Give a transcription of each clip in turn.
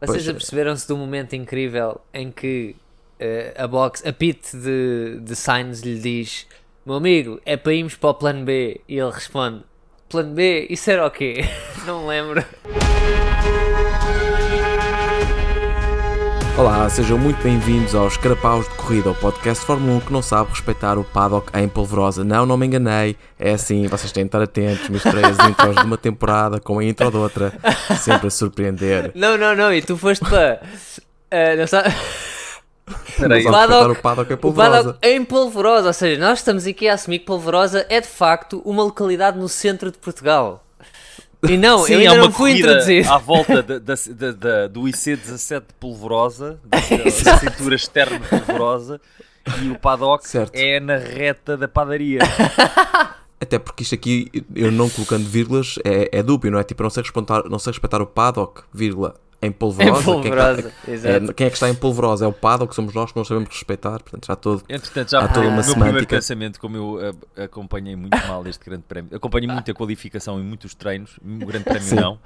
Vocês Pois é. aperceberam-se do momento incrível em que eh, a box, a pit de, de Sainz lhe diz: Meu amigo, é para irmos para o plano B. E ele responde: Plano B? Isso era o quê? Não me lembro. Olá, sejam muito bem-vindos aos Carapaus de Corrida, o podcast de Fórmula 1 que não sabe respeitar o paddock em polvorosa. Não, não me enganei, é assim, vocês têm de estar atentos, misturei as intros de uma temporada com a intro de outra, sempre a surpreender. Não, não, não. E tu foste para. eh, não sabe... Sabe O paddock- o paddock em O polvorosa. paddock em Polvorosa, ou seja, nós estamos aqui a assumir que Polvorosa é de facto uma localidade no centro de Portugal. E não, Sim, eu ainda uma não fui corrida introduzido. à volta da- da- da- do IC17 de Polvorosa, da, cintura externa de Polvorosa, e o paddock Certo. é na reta da padaria. Até porque isto aqui, eu não colocando vírgulas, é, é dúbio, não é? Tipo, eu não sei respeitar, não sei respeitar o paddock, vírgula, em Em polvorosa. Polvorosa, Quem, é, que- exato. é, quem é que está em polvorosa? É o paddock, somos nós que não sabemos respeitar, portanto já todo. Entretanto, já Há toda o uma meu primeiro semântica. pensamento, como eu ah, acompanhei muito mal este grande prémio, acompanhei muito a qualificação e muitos treinos, o grande prémio Sim. não.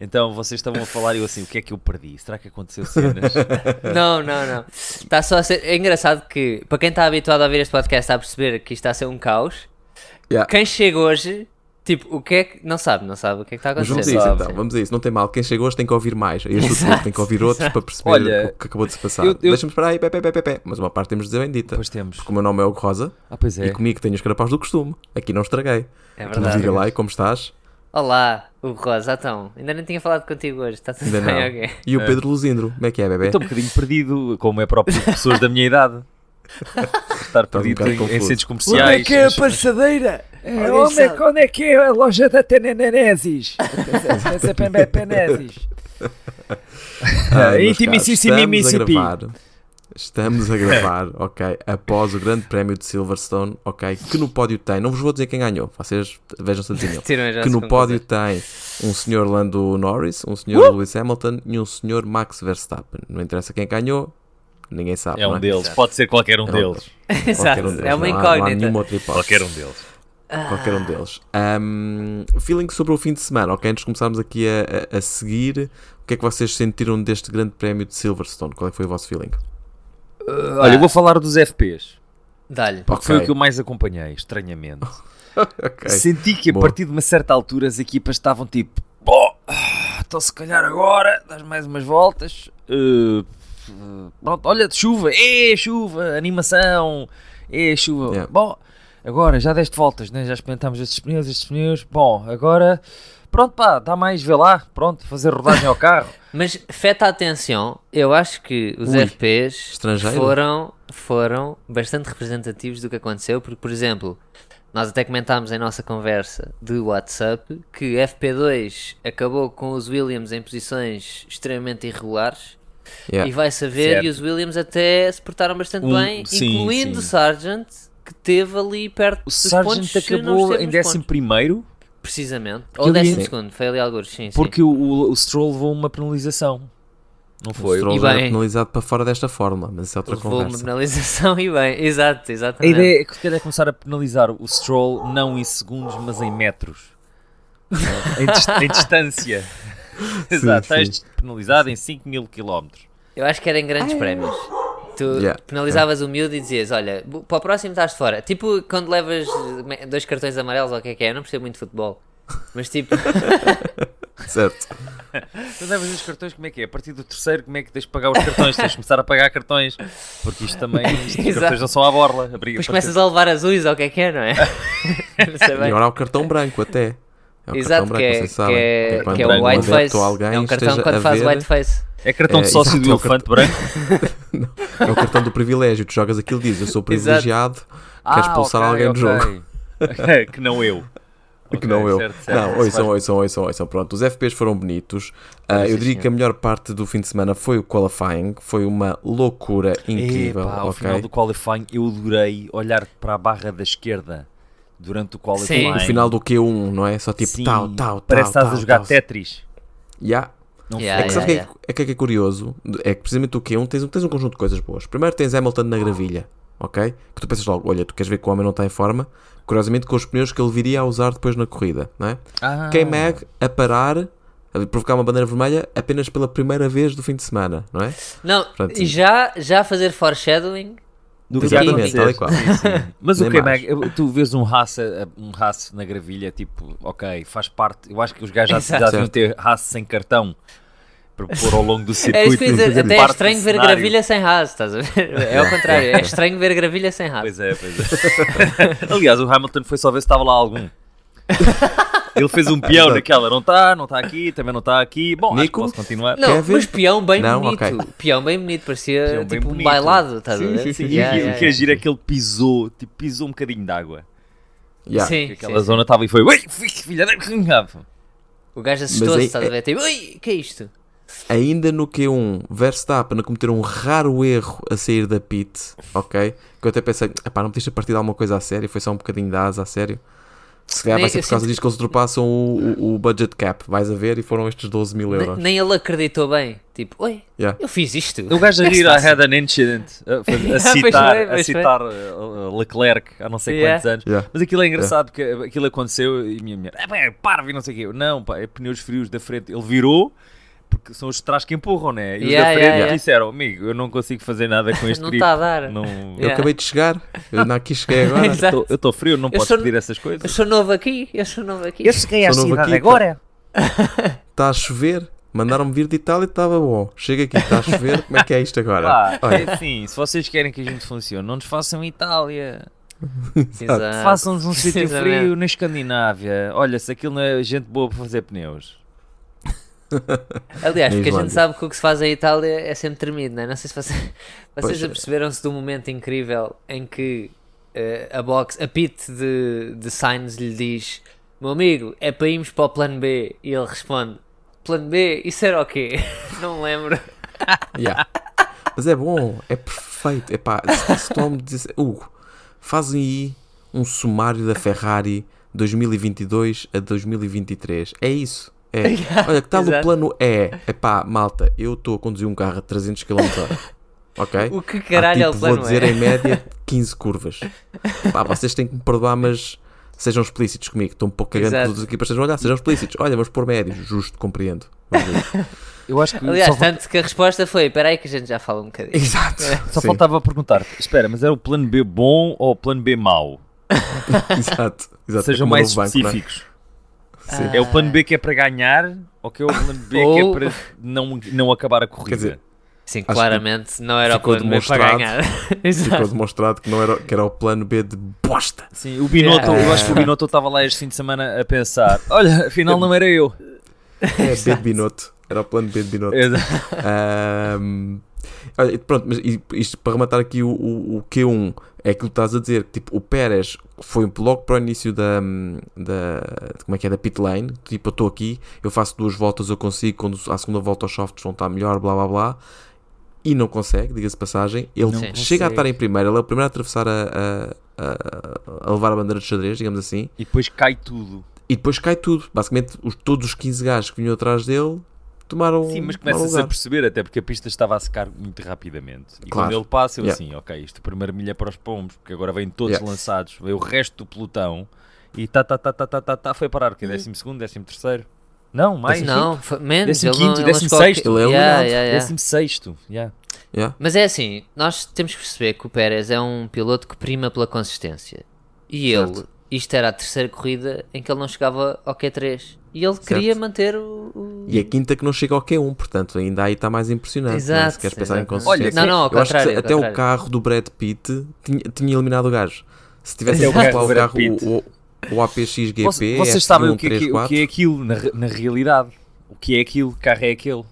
Então vocês estavam a falar e eu assim, o que é que eu perdi? Será que aconteceu cenas? Não, não, não. Está só a ser... É engraçado que, para quem está habituado a ouvir este podcast, está a perceber que isto está a ser um caos. Yeah. Quem chega hoje, tipo, o que é que. Não sabe, não sabe o que é que está a Mas acontecer. vamos a isso então, vamos a isso, não tem mal. Quem chegou hoje tem que ouvir mais. Este Exato, outro tem que ouvir outros exato. para perceber Olha, o que acabou de se passar. eu- eu- Deixa-me esperar aí, pé, pé, pé, pé, pé. mas uma parte temos de dizer bem dita. Pois temos. Porque o meu nome é Hugo Rosa Ah, pois é. e comigo tenho os carapaus do costume. Aqui não estraguei. É Então verdade. diga lá e como estás? Olá, o Rosa, então. Ainda nem tinha falado contigo hoje, está tudo Ainda não. bem, ok? E o Pedro Luzindro, como é que é, bebê? Estou um bocadinho perdido, como é próprio de pessoas da minha idade. Estar um perdido bocado em, em confuso. centros comerciais. é passadeira? É, onde, é, que- onde é que é a loja da Teneneneses? Peneses. Ah, meus Intimi- caros, Sissimi- estamos a Mississippi. gravar. Estamos a gravar, ok, após o grande prémio de Silverstone, ok, que no pódio tem, não vos vou dizer quem ganhou, vocês vejam-se a dizer que no pódio tem um senhor Lando Norris, um senhor Lewis Hamilton e um senhor Max Verstappen. Não interessa quem ganhou, ninguém sabe. É um não é? deles, pode ser qualquer um É um deles. Exato, um deles, é uma não há- Não há incógnita. Qualquer um deles. Qualquer um deles. Um, feeling sobre o fim de semana, ok? Antes de começarmos aqui a, a- a seguir, o que é que vocês sentiram deste grande prémio de Silverstone? Qual é que foi o vosso feeling? Olha, eu vou falar dos FPs. Dá-lhe. Porque foi o que eu mais acompanhei, estranhamente. ok. Senti que a Boa. partir de uma certa altura as equipas estavam tipo, bom, ah, então se calhar agora dás mais umas voltas. eh, pronto, olha, chuva, é chuva, animação, é chuva. Yeah. Bom, agora já deste voltas, né? já experimentámos estes pneus, estes pneus. Bom, agora, pronto, pá, dá mais, vê lá, pronto, fazer rodagem ao carro. Mas feta atenção, eu acho que os Ui, estrangeiro? foram, foram bastante representativos do que aconteceu, porque, por exemplo, nós até comentámos em nossa conversa de WhatsApp que FP2 acabou com os Williams em posições extremamente irregulares Yeah. e vai saber, Certo. e os Williams até se portaram bastante Um- bem, sim, incluindo sim. o Sargent, que teve ali perto O dos Sargent pontos. acabou em nos décimo pontos. primeiro Precisamente. Porque Ou ele ia- décimo segundo, foi ali alguns, sim, sim. porque o, o, o Stroll levou uma penalização. Não O foi? Stroll E era bem. penalizado para fora desta forma, mas isso é outra Levou uma conversa. penalização e bem, exato, A exatamente. ideia é que se calhar começar a penalizar o Stroll não em segundos, mas em metros. em, dis- em distância. Exato, estás penalizado em 5 mil quilómetros. Eu acho que era em grandes prémios. Tu Yeah. penalizavas o miúdo e dizias: Olha, para o próximo estás de fora. Tipo quando levas dois cartões amarelos ou o que é que é. Eu não percebo muito de futebol. Mas tipo, Certo. Tu levas os cartões, como é que é? A partir do terceiro, como é que tens de pagar os cartões? tens de começar a pagar cartões. Porque isto também, isto, os cartões não são à borla. A briga- depois começas a levar azuis ou o que é que é, não é? não sei E agora há o cartão branco até. É Exato, cartão que branco, é, vocês que é, que é o whiteface. ou alguém É um cartão quando faz ver- whiteface. É cartão É, de sócio exato, do é elefante branco. É o cartão do privilégio. Tu jogas aquilo e dizes, eu sou privilegiado, queres Ah, expulsar ok, alguém do jogo. que não eu. que não eu. certo, certo. Não, ouçam, ouçam, ouçam, ouçam. Pronto, os FPs foram bonitos. Ah, eu sim, diria que a melhor parte do fim de semana foi o qualifying. Foi uma loucura incrível. Epá, ao final do qualifying eu adorei olhar para a barra da esquerda durante o qualifying. O final do Q1, não é? Só tipo Sim, tal, tal, Parece que tal. estás a jogar tal. Tetris. Yeah. Não Yeah, É que foi? sabe o yeah, que é, é que é curioso? É que precisamente o Q1 tens, um- tens um conjunto de coisas boas. Primeiro tens Hamilton na gravilha, ok? Que tu pensas logo, olha, tu queres ver que o homem não está em forma? Curiosamente com os pneus que ele viria a usar depois na corrida, não é? Ah, K-Mag a parar a provocar uma bandeira vermelha apenas pela primeira vez do fim de semana, não é? Não, Portanto, e já, já fazer foreshadowing. Do Exatamente, tal e qual. Mas o Nem que é? Tu vês um raça, um raça na gravilha, tipo, ok, faz parte. Eu acho que os gajos já, já deviam ter raça sem cartão para pôr ao longo do circuito. É isso que eu ia dizer, até é estranho ver cenário. gravilha sem raso, estás a ver? É ao contrário, é estranho ver gravilha sem raso. Pois é, pois é. Aliás, o Hamilton foi só ver se estava lá algum. Ele fez um peão Exato. naquela, não está, não está aqui, também não está aqui. Bom, acho que Nico? posso continuar. Não, Kevin? mas peão bem Não, bonito. ok. Peão bem bonito, parecia Peão tipo um bailado, estás a Sim, ver? sim, sim. E Yeah, o que- yeah, o que é giro é que ele pisou, tipo, pisou um bocadinho de água. Yeah. Sim, Aquela sim, zona estava e foi, ui, filha da O gajo assustou-se, estás a ver? Tipo, ui, que é isto? Ainda no Q1, Verstappen a cometer um raro erro a sair da pit, ok? Que eu até pensei, epá, não pediste a partir de alguma coisa a sério, foi só um bocadinho de asa a sério. Se calhar Nem- vai ser por causa sinto- disto que eles ultrapassam o, o- o budget cap, vais a ver, e foram estes 12 mil Nem, euros. nem ele acreditou bem. Tipo, oi, Yeah. eu fiz isto. O gajo a é rir I had an incident a, a citar, foi, a pois citar uh, Leclerc há não sei Yeah. quantos anos. Yeah. Mas aquilo é engraçado porque aquilo aconteceu e a minha mulher, é bem, para, e não sei o quê. Eu, Não, pá, é pneus frios da frente. Ele virou porque são os de trás que empurram, né? E os Yeah, da frente yeah, yeah. disseram, amigo, eu não consigo fazer nada com este Não grip. está a dar. Não, Eu acabei de chegar, eu não aqui cheguei agora. Exato. eu estou frio, não Eu posso sou- pedir essas Eu coisas. sou novo aqui, eu sou novo aqui. cheguei à cidade aqui, pá. agora. Está a chover, mandaram-me vir de Itália e estava bom. Chega aqui, está a chover, como é que é isto agora? Pá, Olha, é assim, se vocês querem que a gente funcione, não nos façam Itália. Façam-nos um sítio frio na Escandinávia. Olha, se aquilo não é gente boa para fazer pneus. Aliás, porque a gente sabe que o que se faz em Itália é sempre tremido, não é? Não sei se vocês, vocês é. aperceberam-se do momento incrível em que eh, a box, a pit de, de Sainz lhe diz: Meu amigo, é para irmos para o plano B. E ele responde: Plano B? Isso era o quê? Não me lembro. Yeah. Mas é bom, é perfeito. Epá, se, se tu me dizer, Hugo, fazem aí um sumário da Ferrari 2022 a 2023. É isso. É. Olha, que tal o plano E? Epá, malta, eu estou a conduzir um carro a 300 km h Ok? O que Há, caralho é o tipo, plano vou dizer E? em média 15 curvas. Pá, vocês têm que me perdoar, mas sejam explícitos comigo. Estou um pouco cagando que as outras equipas estejam a olhar. Sejam explícitos. Olha, vamos pôr médios. Justo, compreendo. Eu acho que Aliás, tanto que a resposta foi: Espera aí que a gente já fala um bocadinho. Exato. só Sim, faltava perguntar espera, mas era o plano B bom ou o plano B mau? Exato. Exato. Sejam É mais banco, é? específicos. Sim. É o plano B que é para ganhar ou que é o plano B que é para não, não acabar a corrida? Quer dizer, Sim, claramente não era o plano B para ganhar. Ficou Exato. demonstrado que, não era, que era o plano B de bosta. Sim, o Binotto, Yeah. eu acho que o Binotto estava lá este fim de semana a pensar: olha, afinal não era eu. É B de Binotto. Era o plano B de Binotto. Ahm, olha, e pronto, mas isto para rematar aqui o, o, o Q1 é aquilo que estás a dizer, tipo, o Pérez foi logo para o início da, da como é que é, da pit lane, tipo, eu estou aqui, eu faço duas voltas, eu consigo, quando à segunda volta os softs vão estar melhor, blá blá blá, e não consegue, diga-se de passagem, ele Não chega a estar consegue. em primeiro, ele é o primeiro a atravessar a, a, a- a levar a bandeira de xadrez, digamos assim, E depois cai tudo. e depois cai tudo, basicamente os, todos os 15 gajos que vinham atrás dele tomaram Sim, mas começas a perceber, até porque a pista estava a secar muito rapidamente. E Claro. quando ele passa, eu Yeah. assim, ok, isto primeiro milha para os pombos, porque agora vêm todos Yeah. lançados, veio o resto do pelotão e tá, tá, tá, tá, tá, tá, tá, foi parar o quê? Décimo segundo, décimo terceiro? Não, mais. Não, foi- menos. Décimo quinto, décimo sexto. Ele é yeah, yeah. Décimo sexto, yeah. Yeah. Mas é assim, nós temos que perceber que o Pérez é um piloto que prima pela consistência. E Certo. ele, isto era a terceira corrida em que ele não chegava ao Q3. E ele queria manter o. o- E a quinta que não chega ao Q1, portanto ainda aí está mais impressionante. é? Exato, Se queres pensar em consistência. Não, não, ao Eu acho que até o carro do Brad Pitt tinha, tinha eliminado o gajo. Se tivesse o carro o carro, o, o, o APX GP, Vocês, vocês sabem o que, é, F1, que- o que é aquilo na, na realidade? O que é aquilo? Que carro é aquele?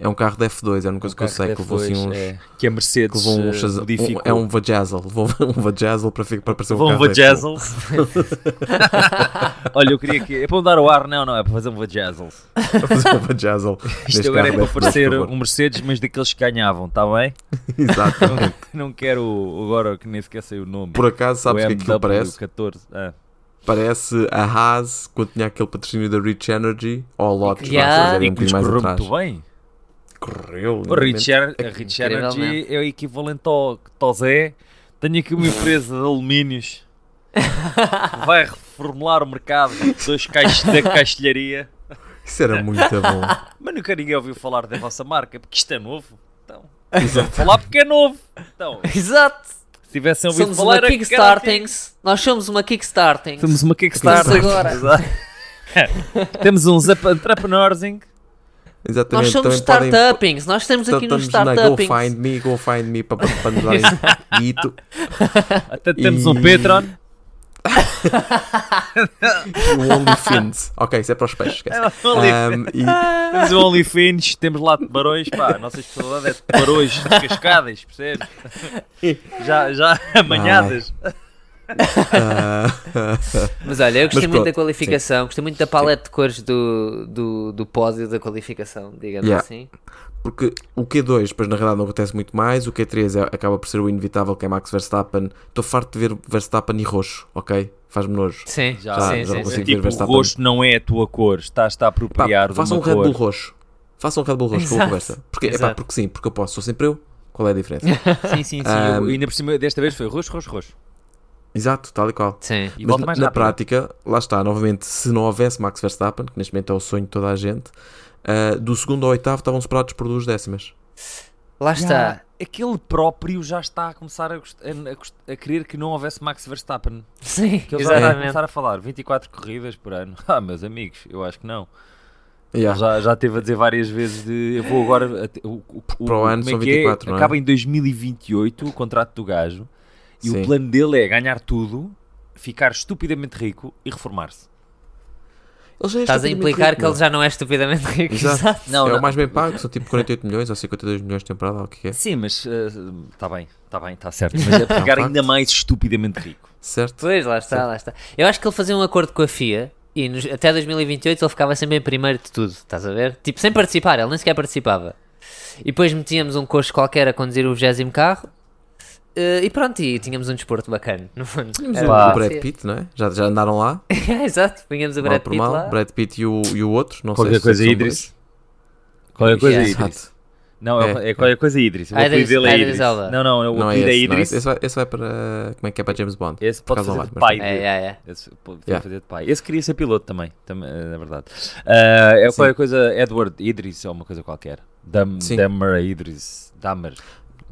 É um carro de F2, é uma coisa que eu sei, que levou assim F2, uns... é, que a Mercedes levou um, chaza- um- é um vajazzle, levou um vajazzle para, para parecer um Vão carro de F1. vajazzles. Olha, eu queria que. É para mudar o ar? Não, não, é para fazer um vajazzles. Para fazer um vajazzle. Isto agora é para de F2, parecer por favor. um Mercedes, mas daqueles que ganhavam, está bem? Exato. Não, não quero agora que nem sequer sei o nome. Por acaso, sabes o que é que aquilo parece? 14. Ah. Parece a Haas quando tinha aquele patrocínio da Rich Energy ou a Lotus, Yeah. yeah. um E que lhes correu muito bem. Correu. O lindamente. Rich, Ener- a Rich Energy é o equivalente ao Tozé. Tenho aqui uma empresa de alumínios. Vai reformular o mercado dos caixos da caixilharia. Isso era muito bom. Mas nunca ninguém ouviu falar da vossa marca, porque isto é novo. Então, vou falar porque é novo. Então, Exato! se tivessem ouvido Somos falar... uma era que era Kickstarting. Nós somos uma Kickstarting. antigo. Somos uma Kickstarter. Somos agora. Exato. Temos uns entrepreneurs Exatamente. Nós somos startuppings. Nós estamos aqui nos na Go startuppings. Find Me, Go Find Me para, para nos darem guito. Até temos um Patreon. O OnlyFins. Ok, isso é para os peixes. esquece. Um, e, Temos o OnlyFins, temos lá tubarões, pá, a nossa especialidade é tubarões descascadas, percebes? Já, já amanhadas. ah, Mas olha, eu gostei Mas muito da qualificação. Gostei muito da paleta de cores do, do, do pódio da qualificação, digamos Yeah. assim. porque o Q2, depois na realidade não acontece muito mais. O Q3 é- acaba por ser o inevitável, que é Max Verstappen. Estou farto de ver Verstappen e roxo, ok? Faz-me nojo. Sim, Já, Já- sim, já sim, consigo sim. ver tipo, o Verstappen. rosto não é a tua cor, estás-te a Pá, apropriar de façam uma um Red cor. Bull roxo. Façam um Red Bull roxo, Exato. conversa. Porque, epá, Exato. porque sim, porque eu posso. Sou sempre eu. Qual é a diferença? Sim, sim, sim. Ah, eu- ainda por cima, desta vez foi roxo, roxo, roxo. Exato, tal e qual. Sim. E Mas na, na prática, lá está, novamente, se não houvesse Max Verstappen, que neste momento é o sonho de toda a gente, ah, do segundo ao oitavo estavam separados por duas décimas. Lá está. Já, aquele próprio já está a começar a, a- a querer que não houvesse Max Verstappen. Sim, Que ele já está a exatamente. começar a falar 24 corridas por ano. Ah, meus amigos, eu acho que não. Yeah. Já, já teve a dizer várias vezes de eu vou agora. O, o, Para o ano é são que é? 24, não é? Acaba em 2028 o contrato do gajo e Sim. o plano dele é ganhar tudo, ficar estupidamente rico e reformar-se. Ele já é Estás a implicar rico, que ele meu. já não é estupidamente rico. Exato. Exato. Não, é não. o mais bem pago, são tipo 48 milhões ou 52 milhões de temporada, ou o que é. Sim, mas está bem, está bem, está certo. Mas é para ficar É um ainda mais estupidamente rico. Certo? Pois, lá está, lá está. Eu acho que ele fazia um acordo com a FIA e nos- até 2028 ele ficava sempre em primeiro de tudo, estás a ver? Tipo, sem participar, ele nem sequer participava. E depois metíamos um coxo qualquer a conduzir o 20 carro eh, e pronto, e tínhamos um desporto bacana, no fundo. Tínhamos o, Pá. o Brad Pitt, não é? Já, já andaram lá, Exato, punhamos o Brad Pitt mal. lá. Brad Pitt e o, e o outro, não Qualquer sei se coisa são Idris. Qualquer coisa Yeah. Idris. Exato. Não, é, É, é qualquer coisa Idris. O apelido Idris- dele é Idris Idris. Não, não, o Não é apelido é esse, não é Idris. esse. Esse vai, esse vai para. Como é que é para James Bond? Esse pode fazer não de pai. É, é, é. Esse pode Yeah. fazer de pai. Esse queria ser piloto também, também é verdade. Ah, é Sim. qualquer coisa Edward Idris ou uma coisa qualquer. Dam, Sim. Damer Idris. Damer.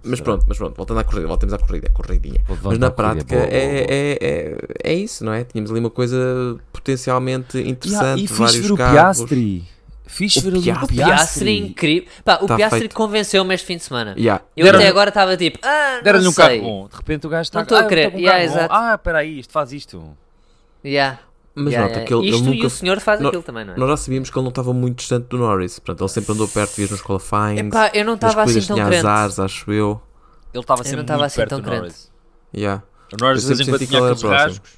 Mas pronto, mas pronto, voltando à corrida, voltemos à corrida, é corridinha. Vamos Mas na à corrida. prática Boa, boa, é, boa. é, é, é isso, não é? Tínhamos ali uma coisa potencialmente Yeah, interessante, e fiz vários ver o carros. Piastri. Fiz O ver ali Piastri. O Piastri incrível. Pá, o Tá Piastri feito. convenceu-me este fim de semana. Yeah. Eu Deram- até agora estava tipo, ah, Deram-lhe um carro bom. De repente o gajo está Não estou a ah, estou com um Yeah. Ah, espera aí, isto faz isto. Yeah. Mas Yeah, nota yeah. que ele, ele Isto e nunca. o senhor faz No- aquilo também, não é? Nós já sabíamos que ele não estava muito distante do Norris. Portanto, ele sempre andou perto, vias nos qualifyings. Epá, eu não estava assim tão tinha crente. azares, acho eu. Ele estava Eu sempre não estava muito assim perto tão do crente. Norris. Yeah. O Norris de Eu vez em quando tinha ele aqueles rasgos.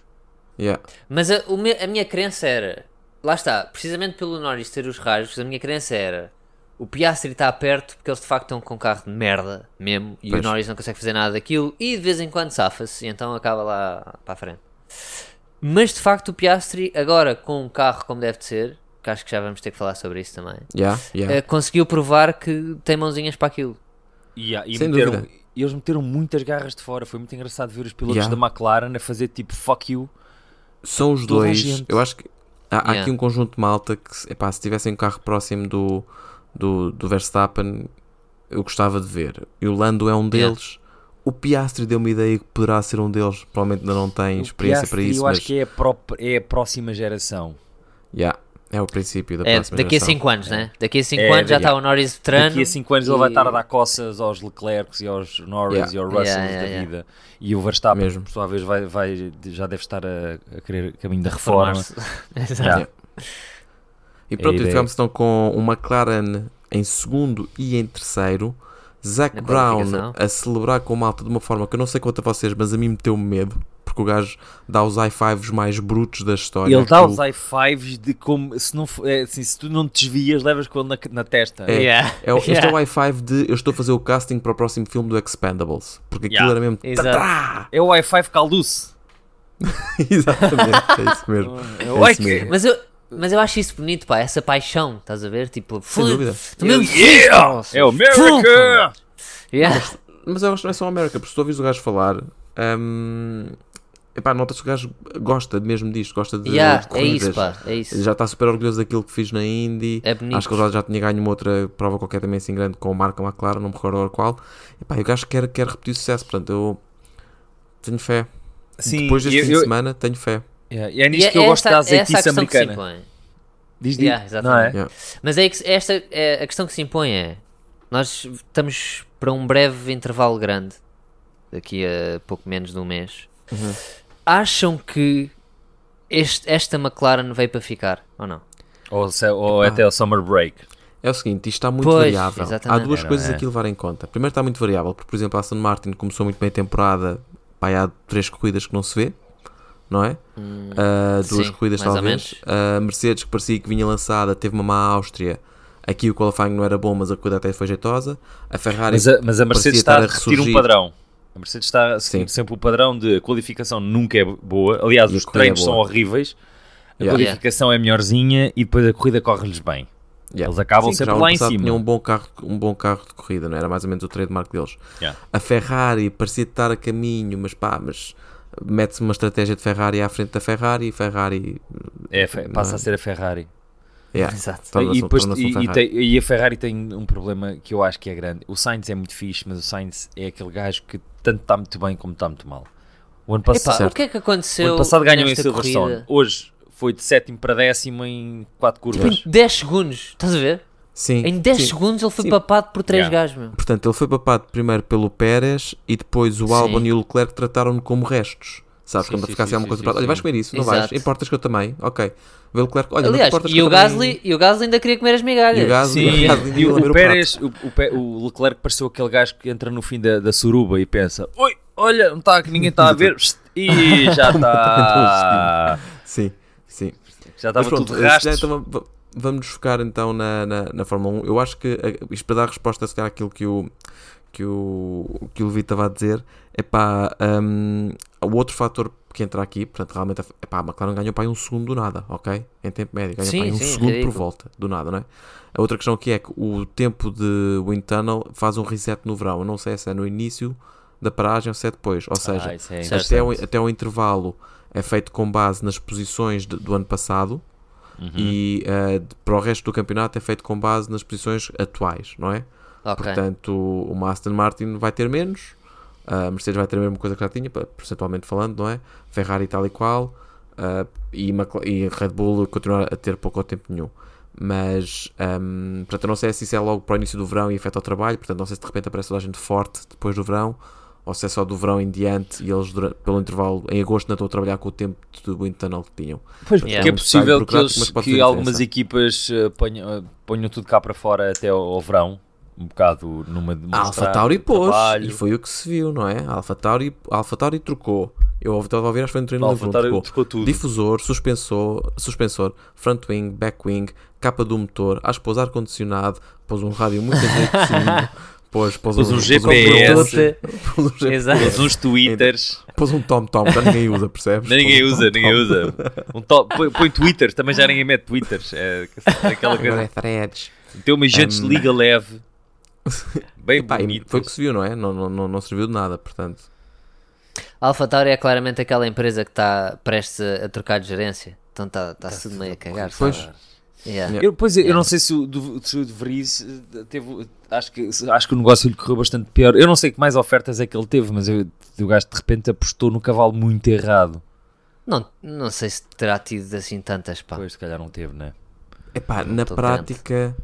Yeah. Mas a, o me- a minha crença era, lá está, precisamente pelo Norris ter os rasgos, a minha crença era o Piastri está perto porque eles de facto estão com um carro de merda mesmo e Pois. o Norris não consegue fazer nada daquilo e de vez em quando safa-se e então acaba lá para a frente. Mas de facto o Piastri, agora com um carro como deve de ser, que acho que já vamos ter que falar sobre isso também, Yeah. Yeah. eh, conseguiu provar que tem mãozinhas para aquilo. E, e Sem meteram, dúvida. eles meteram muitas garras de fora. Foi muito engraçado ver os pilotos Yeah. da McLaren a fazer tipo fuck you. São os dois. Eu acho que há, há Yeah. aqui um conjunto de malta que, se- epá, se tivessem um carro próximo do, do, do Verstappen, eu gostava de ver. E o Lando é um Yeah. deles. O Piastri deu uma ideia que poderá ser um deles. Provavelmente ainda não tem O experiência Piastri, para isso, eu mas acho que é a, pró- é a próxima geração. yeah, é o princípio da É, próxima daqui a geração. 5 anos, né? Daqui a 5 É, anos já está o Norris veterano. Daqui a 5 anos ele vai e- estar a dar coças aos Leclercs e aos Norris Yeah. e aos Russells Yeah, yeah, da yeah. vida. E o Verstappen, Mesmo. por sua vez, vai, vai- já deve estar a, a querer caminho da reforma. Exato. Yeah. E pronto, É a e ficámos então com o McLaren em segundo e em terceiro. Zac Brown a celebrar com o malta de uma forma que eu não sei quanto a vocês, mas a mim meteu-me medo. Porque o gajo dá os high fives mais brutos da história. Ele dá os high fives de como se, não, é, assim, se tu não te desvias, levas com ele na, na testa. É. Yeah. É, este é Yeah. o high five de eu estou a fazer o casting para o próximo filme do Expendables. Porque aquilo Yeah. era mesmo. Exato. É o high five calduce. Exatamente, é isso mesmo. É É isso mesmo. Mas eu, mas eu acho isso bonito, pá, essa paixão, estás a ver? Tipo, Sem fui- dúvida. Yeah! feliz, É o America! America! Yeah. Mas eu acho que não é só a América, porque se tu ouvis o gajo falar, hum, epá, nota-se que o gajo gosta mesmo disto, gosta de, Yeah, de é isso, pá, é isso. Já está super orgulhoso daquilo que fiz na Indy. É bonito. Acho que ele já, já tinha ganho uma outra prova qualquer também assim grande com o Marca McLaren, não me recordo agora qual. Epá, e o gajo quer, quer repetir o sucesso, portanto eu tenho fé. Sim, Depois deste eu- fim eu- de semana, tenho fé. Yeah, e é E nisto é que eu gosto da é azeitice questão que se americana. impõe. Diz, diz. Yeah, não exatamente. é? Yeah. Mas é que esta é a questão que se impõe é nós estamos para um breve intervalo grande daqui a pouco menos de um mês. Uhum. Acham que este- esta McLaren veio para ficar ou não? Ou, se- ou até o summer break. É o seguinte, isto está muito Pois, variável. Há exatamente. duas É, não coisas é? aqui a levar em conta. Primeiro está muito variável, porque por exemplo a Aston Martin começou muito bem a temporada, pá, há três corridas que não se vê, não é? Ah, duas sim, corridas talvez. A Mercedes que parecia que vinha lançada, teve uma má Áustria. Aqui o qualifying não era bom, mas a corrida até foi jeitosa. A Ferrari Mas a, mas a Mercedes está a repetir um padrão. A Mercedes está a Sim. seguir sempre o padrão de a qualificação nunca é boa. Aliás, E os corrida treinos é são horríveis. A Yeah. qualificação é melhorzinha e depois a corrida corre-lhes bem. Yeah. Eles acabam Sim, sempre lá em cima. Tinha um bom, carro, um bom carro de corrida, não é? era mais ou menos o trademark deles. Yeah. A Ferrari parecia estar a caminho, mas pá, mas mete-se uma estratégia de Ferrari à frente da Ferrari e Ferrari É, Não passa é? a ser a Ferrari. yeah, Exato. e, depois, um e, e tem- e a Ferrari tem um problema que eu acho que é grande. O Sainz é muito fixe, mas o Sainz é aquele gajo que tanto está muito bem como está muito mal. O ano passado, o que é que o aconteceu? ano passado ganhou em Silverstone. corrida? Hoje foi de sétimo para décimo em 4 curvas. Tipo, em 10 segundos, estás a ver? Sim, Em 10 sim. segundos ele foi Sim. papado por 3 Yeah. gajos, meu. Portanto, ele foi papado primeiro pelo Pérez e depois o Sim. Albon e o Leclerc trataram-no como restos. Sabes, Sim, quando sim, ficasse sim, alguma coisa para. Olha, vais comer isso? Não vais? Importas que eu também? Ok. Vê o Leclerc. Olha, Aliás, importas e que eu o, também- Gasly, e o Gasly ainda queria comer as migalhas. E o Gasly, Sim, o Gasly e o, o o Pérez, o, o, Leclerc pareceu aquele gajo que entra no fim da, da suruba e pensa: Oi, olha, não está aqui, ninguém está a ver. E já está. Sim, sim. Já estava pronto, tudo se vamos focar então na, na, na Fórmula 1. Eu acho que eh, isto para dar resposta se calhar àquilo que o que o, que o Levi estava a dizer é pá, um, o outro fator que entra aqui, portanto, realmente é pá, a McLaren ganhou para um segundo do nada, ok? Em tempo médio, ganhou para um sim, segundo por ridículo. volta, do nada, não é? A outra questão aqui é que o tempo de Wind Tunnel faz um reset no verão. Eu não sei se é no início da paragem ou se é depois. Ou seja, Ah, é até, o, até o intervalo é feito com base nas posições de- do ano passado Uhum. e de- para o resto do campeonato é feito com base nas posições atuais, não é? Ok. Portanto, o Aston Martin vai ter menos, a Mercedes vai ter a mesma coisa que já tinha, percentualmente falando, não é? Ferrari tal e qual, ah, e, e Red Bull continuar a ter pouco ou tempo nenhum. Mas, ahm, portanto, eu não sei se isso é logo para o início do verão e afeta o trabalho, portanto, não sei se de repente aparece toda a gente forte depois do verão, ou se é só do verão em diante e eles, pelo intervalo, em agosto, não estão a trabalhar com o tempo de wind tunnel que tinham. Pois, porque é Um possível que, eles, que algumas equipas eh, ponham, eh, ponham tudo cá para fora até ao, ao verão, um bocado numa A demonstrar Alfa Tauri pôs, trabalho. e foi o que se viu, não é? A Alfa Tauri, a Alfa Tauri trocou. Eu estava a ouvir, acho que foi no treino A do Bruno, Tauri trocou. trocou tudo. Difusor, suspensor, suspensor, front wing, back wing, capa do motor, acho que pôs ar-condicionado, pôs um rádio muito agressivo, pôs, pôs, Pôs um pôs GPS. pôs um GPS. Pôs uns twitters, pôs um tom-tom, já ninguém usa, percebes? ninguém um usa, tom-tom. ninguém usa. Um top, põe, põe twitters, também já ninguém mete twitters. É aquela coisa. é threads. Tem uma gente Um, liga leve, bem Pá, e bonito. foi o que se viu, não é? Não, não, não, não serviu de nada, portanto. A AlphaTauri é claramente aquela empresa que está prestes a, a trocar de gerência. Então está tá tudo meio a cagar. Pois. sabe? Yeah. Eu, pois, eu Yeah. não sei se o, do- se o De Vries eh, teve. Acho que, acho que o negócio lhe correu bastante pior. Eu não sei que mais ofertas é que ele teve, mas eu, o gajo de repente apostou no cavalo muito errado. Não, não sei se terá tido assim tantas, pá. Pois, se calhar não teve, né? Epá, na Tô prática,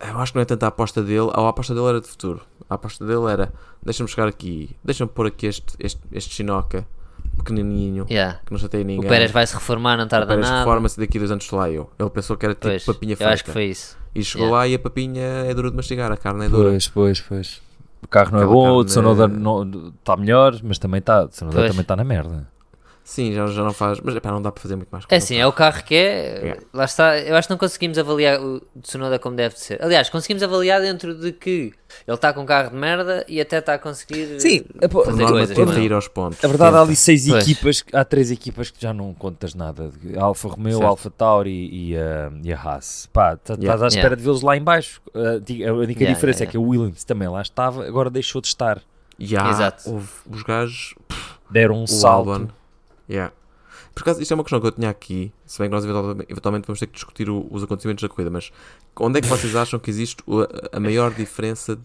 eu acho que não é tanto a aposta dele. A aposta dele era de futuro. A aposta dele era: deixa-me chegar aqui, deixa-me pôr aqui este, este, este chinoca pequenininho, Yeah. que não chateia O ninguém. Pérez vai se reformar, não O tarda Pérez nada. reforma-se daqui a dois anos lá eu. Ele pensou que era tipo Pois, papinha eu feita. acho que foi isso. E chegou Yeah. lá e a papinha é dura de mastigar, a carne é dura. Pois, pois, pois. O carro não é Aquela bom, o Tsunoda está melhor, mas também está. O também está na merda. Sim, já, já não faz. Mas epá, não dá para fazer muito mais É assim, o é o carro que é. Yeah. Lá está. Eu acho que não conseguimos avaliar o Tsunoda como deve de ser. Aliás, conseguimos avaliar dentro de que ele está com um carro de merda e até está a conseguir Sim, é fazer norma, coisas. é? ir aos pontos. A verdade, há Tenta. ali seis Pois. equipas, há três equipas que já não contas nada. A Alfa Romeo, Certo. a Alfa Tauri e a, e a Haas. Pá, tá- estás Yeah. à espera Yeah. de vê-los lá em baixo. A, a única Yeah, diferença yeah, é que o Williams também lá estava, agora deixou de estar. E há, Exato. houve os gajos, Deram um o salto. Albon, Yeah. Por acaso, isto é uma questão que eu tinha aqui, se bem que nós eventualmente, vamos ter que discutir o- os acontecimentos da corrida, mas onde é que vocês acham que existe o- a maior diferença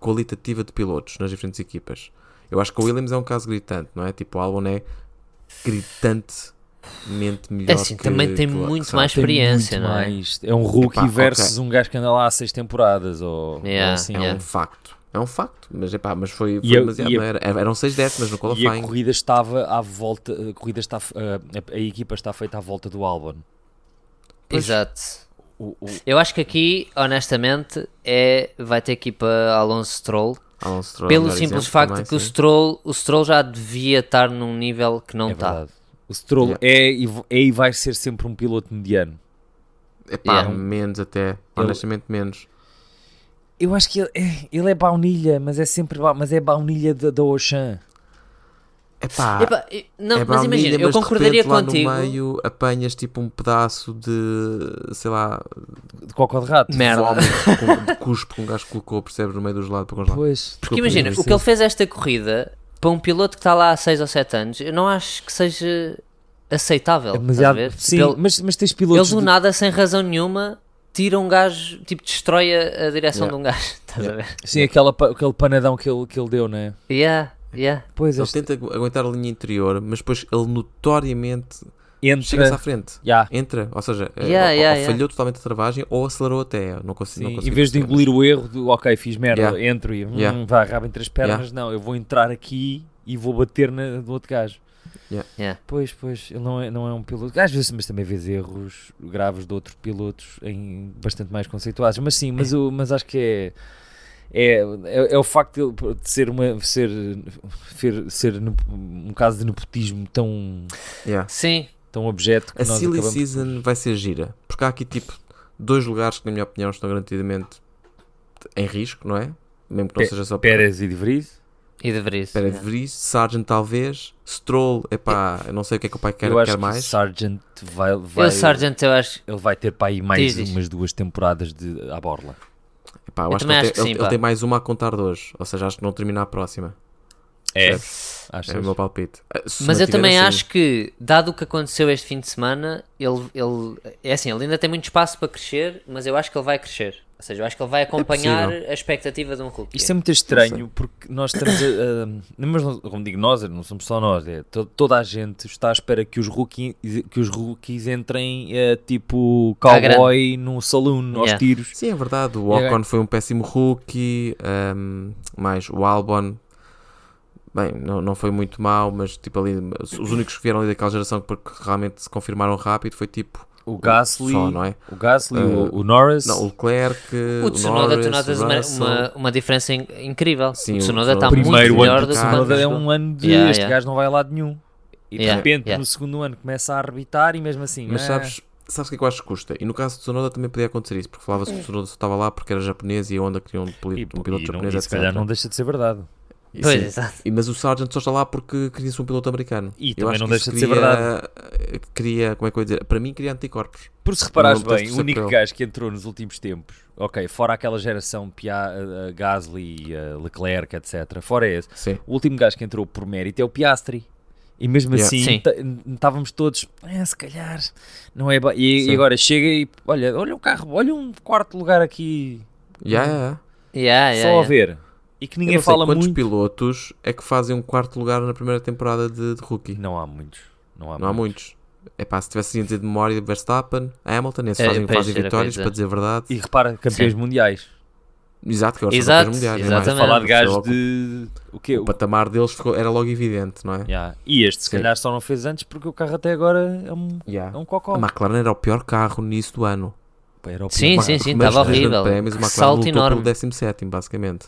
qualitativa de pilotos nas diferentes equipas? Eu acho que o Williams é um caso gritante, não é? Tipo, o Albon é gritantemente melhor É assim, que, também tem que muito que mais experiência, muito não é? mais. É um rookie Epá, versus ok. um gajo que anda lá há seis temporadas. Ou, Yeah, ou assim. É Yeah. um facto. É um facto, mas, epá, mas foi, foi E a- demasiado, e a- não era? Eram 6 décimas no E a qualifying. corrida estava à volta. A, corrida está, a, a equipa está feita à volta do Albon. Pois. Exato. O, o- Eu acho que aqui, honestamente, é, vai ter que ir para Alonso Stroll. Alonso Stroll é Pelo simples exemplo facto também, que o. Stroll, o Stroll já devia estar num nível que não é está. verdade. O Stroll Yeah. é, e é e vai ser sempre um piloto mediano. Epá, Yeah. menos até, honestamente menos. Eu acho que ele é, ele é baunilha, mas é sempre mas é baunilha da, Ocean. Epá, Epá, não, é mas imagina, eu mas concordaria repente lá contigo. no meio apanhas tipo um pedaço de, sei lá, De cocó de rato. Merda. vómito com- de cuspo que um gajo colocou, percebes, no meio do gelado para congelar. Pois. Porque imagina, o que ele fez esta corrida, para um piloto que está lá há 6 ou 7 anos, eu não acho que seja aceitável. É demasiado. Sim, ele, mas, mas tens ele pilotos. do de- nada, sem razão nenhuma, tira um gajo, tipo, destrói a, a direção Yeah. de um gajo. Estás a ver? Sim, aquela, aquele panadão que ele, que ele deu, não é? Yeah, yeah. Pois, Ele este tenta agu- aguentar a linha interior, mas depois ele notoriamente entra. chega-se à frente. Ya, Entra, ou seja, Yeah, ou, yeah, ou yeah. falhou totalmente a travagem ou acelerou até. Não consigo, não sim, consigo em vez de engolir o erro do ok, fiz merda, Yeah. entro e hum, Yeah. vá, rabo entre as pernas, não, eu vou entrar aqui e vou bater na, do outro gajo. Yeah. Pois, pois, ele não é, não é um piloto. Às vezes, mas também vês erros graves de outros pilotos em bastante mais conceituados. Mas sim, mas, o, mas acho que é. É, é, é o facto de, ele- de ser, uma, ser, ser, ser nep- um caso de nepotismo tão, Yeah. Sim, tão objeto que A nós Silly acabamos Season vai ser gira, porque há aqui tipo dois lugares que, na minha opinião, estão garantidamente em risco, não é? Mesmo que não Pe- seja só Pérez e De Vries. E deveria Pera, de Vries, Sargent talvez, Stroll, epá, eu não sei o que é que o pai quer, eu acho quer que mais. o Sargent vai, vai, Eu, Sargent, eu acho. ele vai ter para aí mais Diz, diz. umas duas temporadas de, à borla. Epá, eu Eu acho que ele, acho tem, que ele- sim, ele pá. tem mais uma a contar de hoje, ou seja, acho que não termina a próxima. É, achas? É o meu palpite. Eh, se Mas eu também assim, acho que, dado o que aconteceu este fim de semana, ele, ele. É assim, ele ainda tem muito espaço para crescer, mas eu acho que ele vai crescer. Ou seja, eu acho que ele vai acompanhar possível. a expectativa de um rookie. Isto é muito estranho porque nós estamos a, a- mas como digo nós, não somos só nós, é to- toda a gente está à espera que os rookies, que os rookies entrem eh, tipo cowboy no saloon aos Yeah. tiros. Sim, é verdade. O Ocon foi um péssimo rookie. ehm, mais o Albon. Bem, não, não foi muito mau, mas tipo ali, os únicos que vieram ali daquela geração que porque realmente se confirmaram rápido foi tipo O Gasly, só, não é? o Gasly, Eh, o, o Norris, Não, o Leclerc, O Tsunoda, Norris, tu notas o uma, uma, uma diferença in- incrível. Sim, o o Tsunoda está o muito primeiro melhor ano do que o Tsunoda é um ano de Yeah, este yeah. gajo não vai a lado nenhum. E de Yeah, repente yeah. no segundo ano começa a arbitar e mesmo assim. Mas ah, sabes, sabes o que é que eu acho que custa? E no caso do Tsunoda também podia acontecer isso, porque falava-se que o Tsunoda só estava lá porque era japonês e a Honda queria um, e, um piloto e não, japonês, e se etc. calhar não deixa de ser verdade. E Pois, sim. exato. E- Mas o Sargent só está lá porque queria-se um piloto americano. E Eu também acho não que isso deixa de ser cria- Queria, como é que eu ia dizer? Para mim, cria anticorpos. Por se reparares bem, o único ser gajo que entrou nos últimos tempos, ok, fora aquela geração Pia, uh, Gasly, uh, Leclerc, etc., fora esse, Sim. o último gajo que entrou por mérito é o Piastri. E mesmo Yeah. assim, estávamos todos, "É, se calhar, não é. ba-" E, e agora chega e olha, olha o carro, olha um quarto lugar aqui, Yeah, yeah. Yeah, yeah, só a ver. E que Eu ninguém fala quantos muito. pilotos é que fazem um quarto lugar na primeira temporada de, de rookie. Não há muitos. Não há, Não há muitos. É pá, se tivesse a dizer de memória, Verstappen, Hamilton, esses É, fazem, fazem era vitórias, para dizer a verdade. E repara, campeões Sim. mundiais. Exato, que agora são Exato, campeões mundiais. é mais. exatamente. Falar de gajos de. O quê? O patamar deles ficou- era logo evidente, não é? Yeah. E este, se Sim. calhar, só não fez antes porque o carro até agora é um, Yeah. é um cocó. A McLaren era o pior carro no início do ano. Era o Sim, pior. sim, sim, estava horrível. Prémios, o Que McLaren salto lutou enorme. pelo 17 basicamente.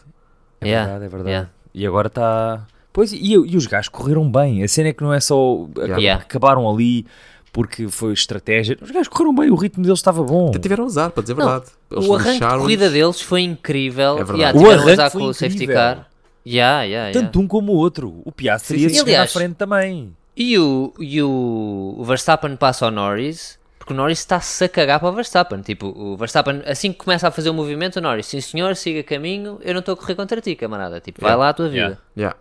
É Yeah, verdade, é verdade. yeah. E agora está. Pois, e, e os gajos correram bem. A cena é que não é só. Yeah. Yeah. Acabaram ali porque foi estratégia. Os gajos correram bem, o ritmo deles estava bom. Até tiveram a usar, para dizer a Não, verdade. Eles o arranque de corrida deles foi incrível. É verdade. Yeah, O arranque foi com o safety car. Yeah, yeah, yeah. Tanto um como o outro. O Piastri Sim, ia chegar à frente também. E o, e o, o Verstappen passa ao Norris, porque o Norris está-se a cagar para o Verstappen. Tipo, o Verstappen, assim que começa a fazer o movimento, o Norris, sim senhor, siga caminho, eu não estou a correr contra ti, camarada. Tipo, vai Yeah. lá a tua vida. Yeah. Yeah.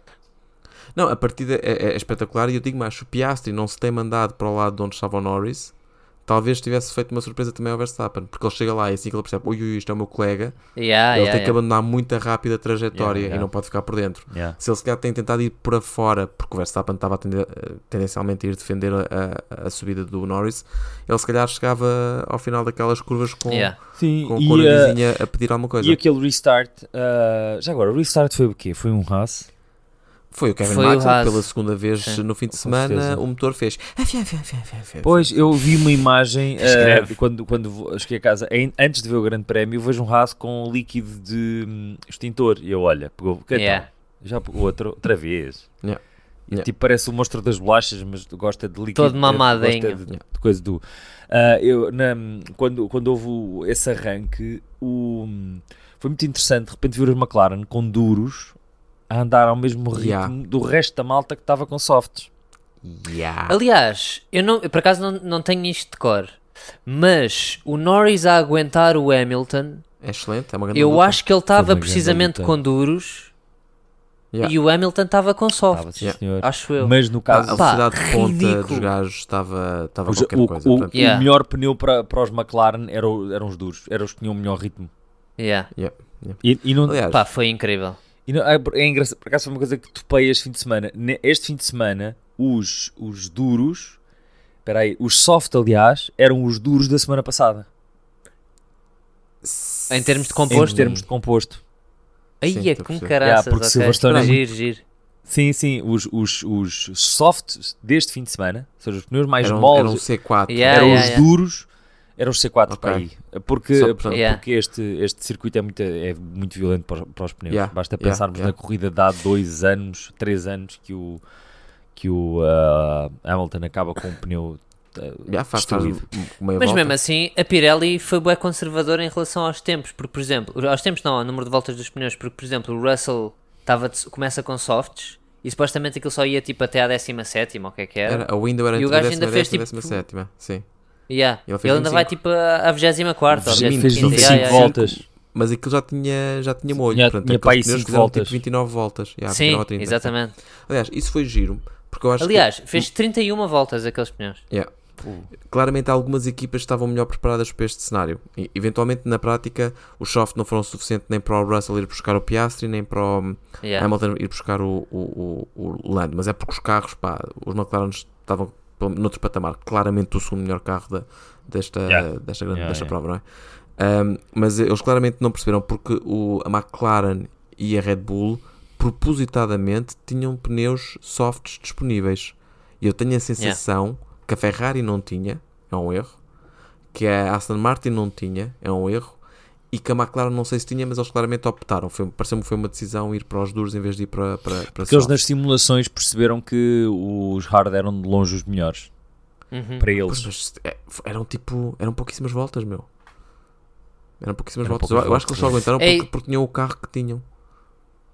Não, a partida é, é espetacular e eu digo mais, o Piastri não se tem mandado para o lado de onde estava o Norris, talvez tivesse feito uma surpresa também ao Verstappen, porque ele chega lá e assim que ele percebe, ui, ui, isto é o meu colega, Yeah, ele yeah, tem que yeah. abandonar muito rápida a trajetória Yeah, yeah. e não pode ficar por dentro. Yeah. Se ele se calhar tem tentado ir por fora, porque o Verstappen estava a tender, eh, tendencialmente a ir defender a, a- a subida do Norris, ele se calhar chegava ao final daquelas curvas com, Yeah. Sim, com, e, a narizinha a pedir alguma coisa. e aquele restart, uh, já agora, o restart foi o quê? Foi um Haas? Foi o Kevin Magnussen, pela segunda vez Sim. no fim de semana, certeza. o motor fez. Pois, eu vi uma imagem uh, Escreve. quando, quando vou- cheguei a casa, em- antes de ver o Grande Prémio, vejo um Haas com líquido de hum, extintor. E eu, olha, pegou, que Yeah. então? já pegou outro, outra vez. Yeah. E, Yeah. Tipo, parece o monstro das bolachas, mas gosta de líquido. Todo eh, mamadinho. Gosta de, Yeah. de coisa do. Ah, eu, na- quando, quando houve esse arranque, o, foi muito interessante. De repente, ver os McLaren com duros a andar ao mesmo ritmo Yeah. do resto da malta que estava com softs. Yeah. Aliás, eu, não, eu por acaso não, não tenho isto de cor, mas o Norris a aguentar o Hamilton, É excelente, é uma grande eu luta. acho que ele estava precisamente luta. com duros Yeah. e o Hamilton estava com soft. sim, Yeah. senhor. Acho eu. Mas no caso, a Pá, velocidade de ponta ridículo. dos gajos estava, estava qualquer o, coisa. o- portanto, Yeah. o melhor pneu para, para os McLaren era o- eram os duros, eram os que tinham o melhor ritmo. Yeah. yeah. E, e não, Aliás, Pá, foi incrível. E não- é, é engraçado, por acaso foi uma coisa que topei este fim de semana. Este fim de semana, os, os duros, espera aí, os soft, aliás, eram os duros da semana passada. Em termos de Em composto. termos de composto. Aí Sim, é com caraças, Yeah, porque ok. Silverstone é Giro, giro. Sim, sim, os, os, os softs deste fim de semana, ou seja, os pneus mais era um, moles, era um C4. Yeah, eram yeah, os yeah. duros, eram os C4 para Ok. aí. Porque, Só, porque portanto, Yeah. este, este circuito é muito, é muito violento para, os- para os pneus. Yeah, Basta pensarmos yeah. na corrida de há dois anos, três anos, que o, que o ah, Hamilton acaba com um pneu ah, Yeah, faz, Mas volta. mesmo assim, a Pirelli foi bem conservadora em relação aos tempos, porque, por exemplo, aos tempos não, ao número de voltas dos pneus, porque, por exemplo, o Russell estava de- começa com softs e supostamente aquilo só ia tipo até à 17 ou o que é que era. Era, a window era E o gajo ainda fez, décima tipo, sétima, sim. Yeah. Ele Ele, ainda vai 25. tipo à 24 ou Sim, 25 fez Sim, 25 yeah, yeah, voltas. Mas aquilo já tinha, já tinha molho. Tinha- portanto, tinha para aí pneus cinco fizeram, voltas. Tipo 29 voltas. Yeah, Sim, 29 a 30. exatamente. Aliás, isso foi giro, porque eu acho Aliás, fez 31 voltas aqueles pneus. que yeah, claramente algumas equipas estavam melhor preparadas para este cenário. E, eventualmente, na prática, os soft não foram suficientes nem para o Russell ir buscar o Piastri, nem para o Yeah. Hamilton ir buscar o, o, o, o Lando. Mas é porque os carros, pá, os McLaren estavam noutro patamar. Claramente o segundo melhor carro da, desta, Yeah. desta, grande, Yeah, desta yeah. prova, não é? Um, mas eles claramente não perceberam porque o, a McLaren e a Red Bull propositadamente tinham pneus softs disponíveis. E eu tenho a sensação que a Ferrari não tinha, é um erro, que a Aston Martin não tinha, é um erro, e que a McLaren não sei se tinha, mas eles claramente optaram. Foi- Pareceu-me que foi uma decisão ir para os duros em vez de ir para, para, para Porque eles nas simulações perceberam que os hard eram de longe os melhores Uhum. para Pois, eles. mas, é, eram tipo, eram pouquíssimas voltas, meu. Eram pouquíssimas Eram voltas. Eu, eu acho que eles só voltas. aguentaram porque, porque tinham o carro que tinham.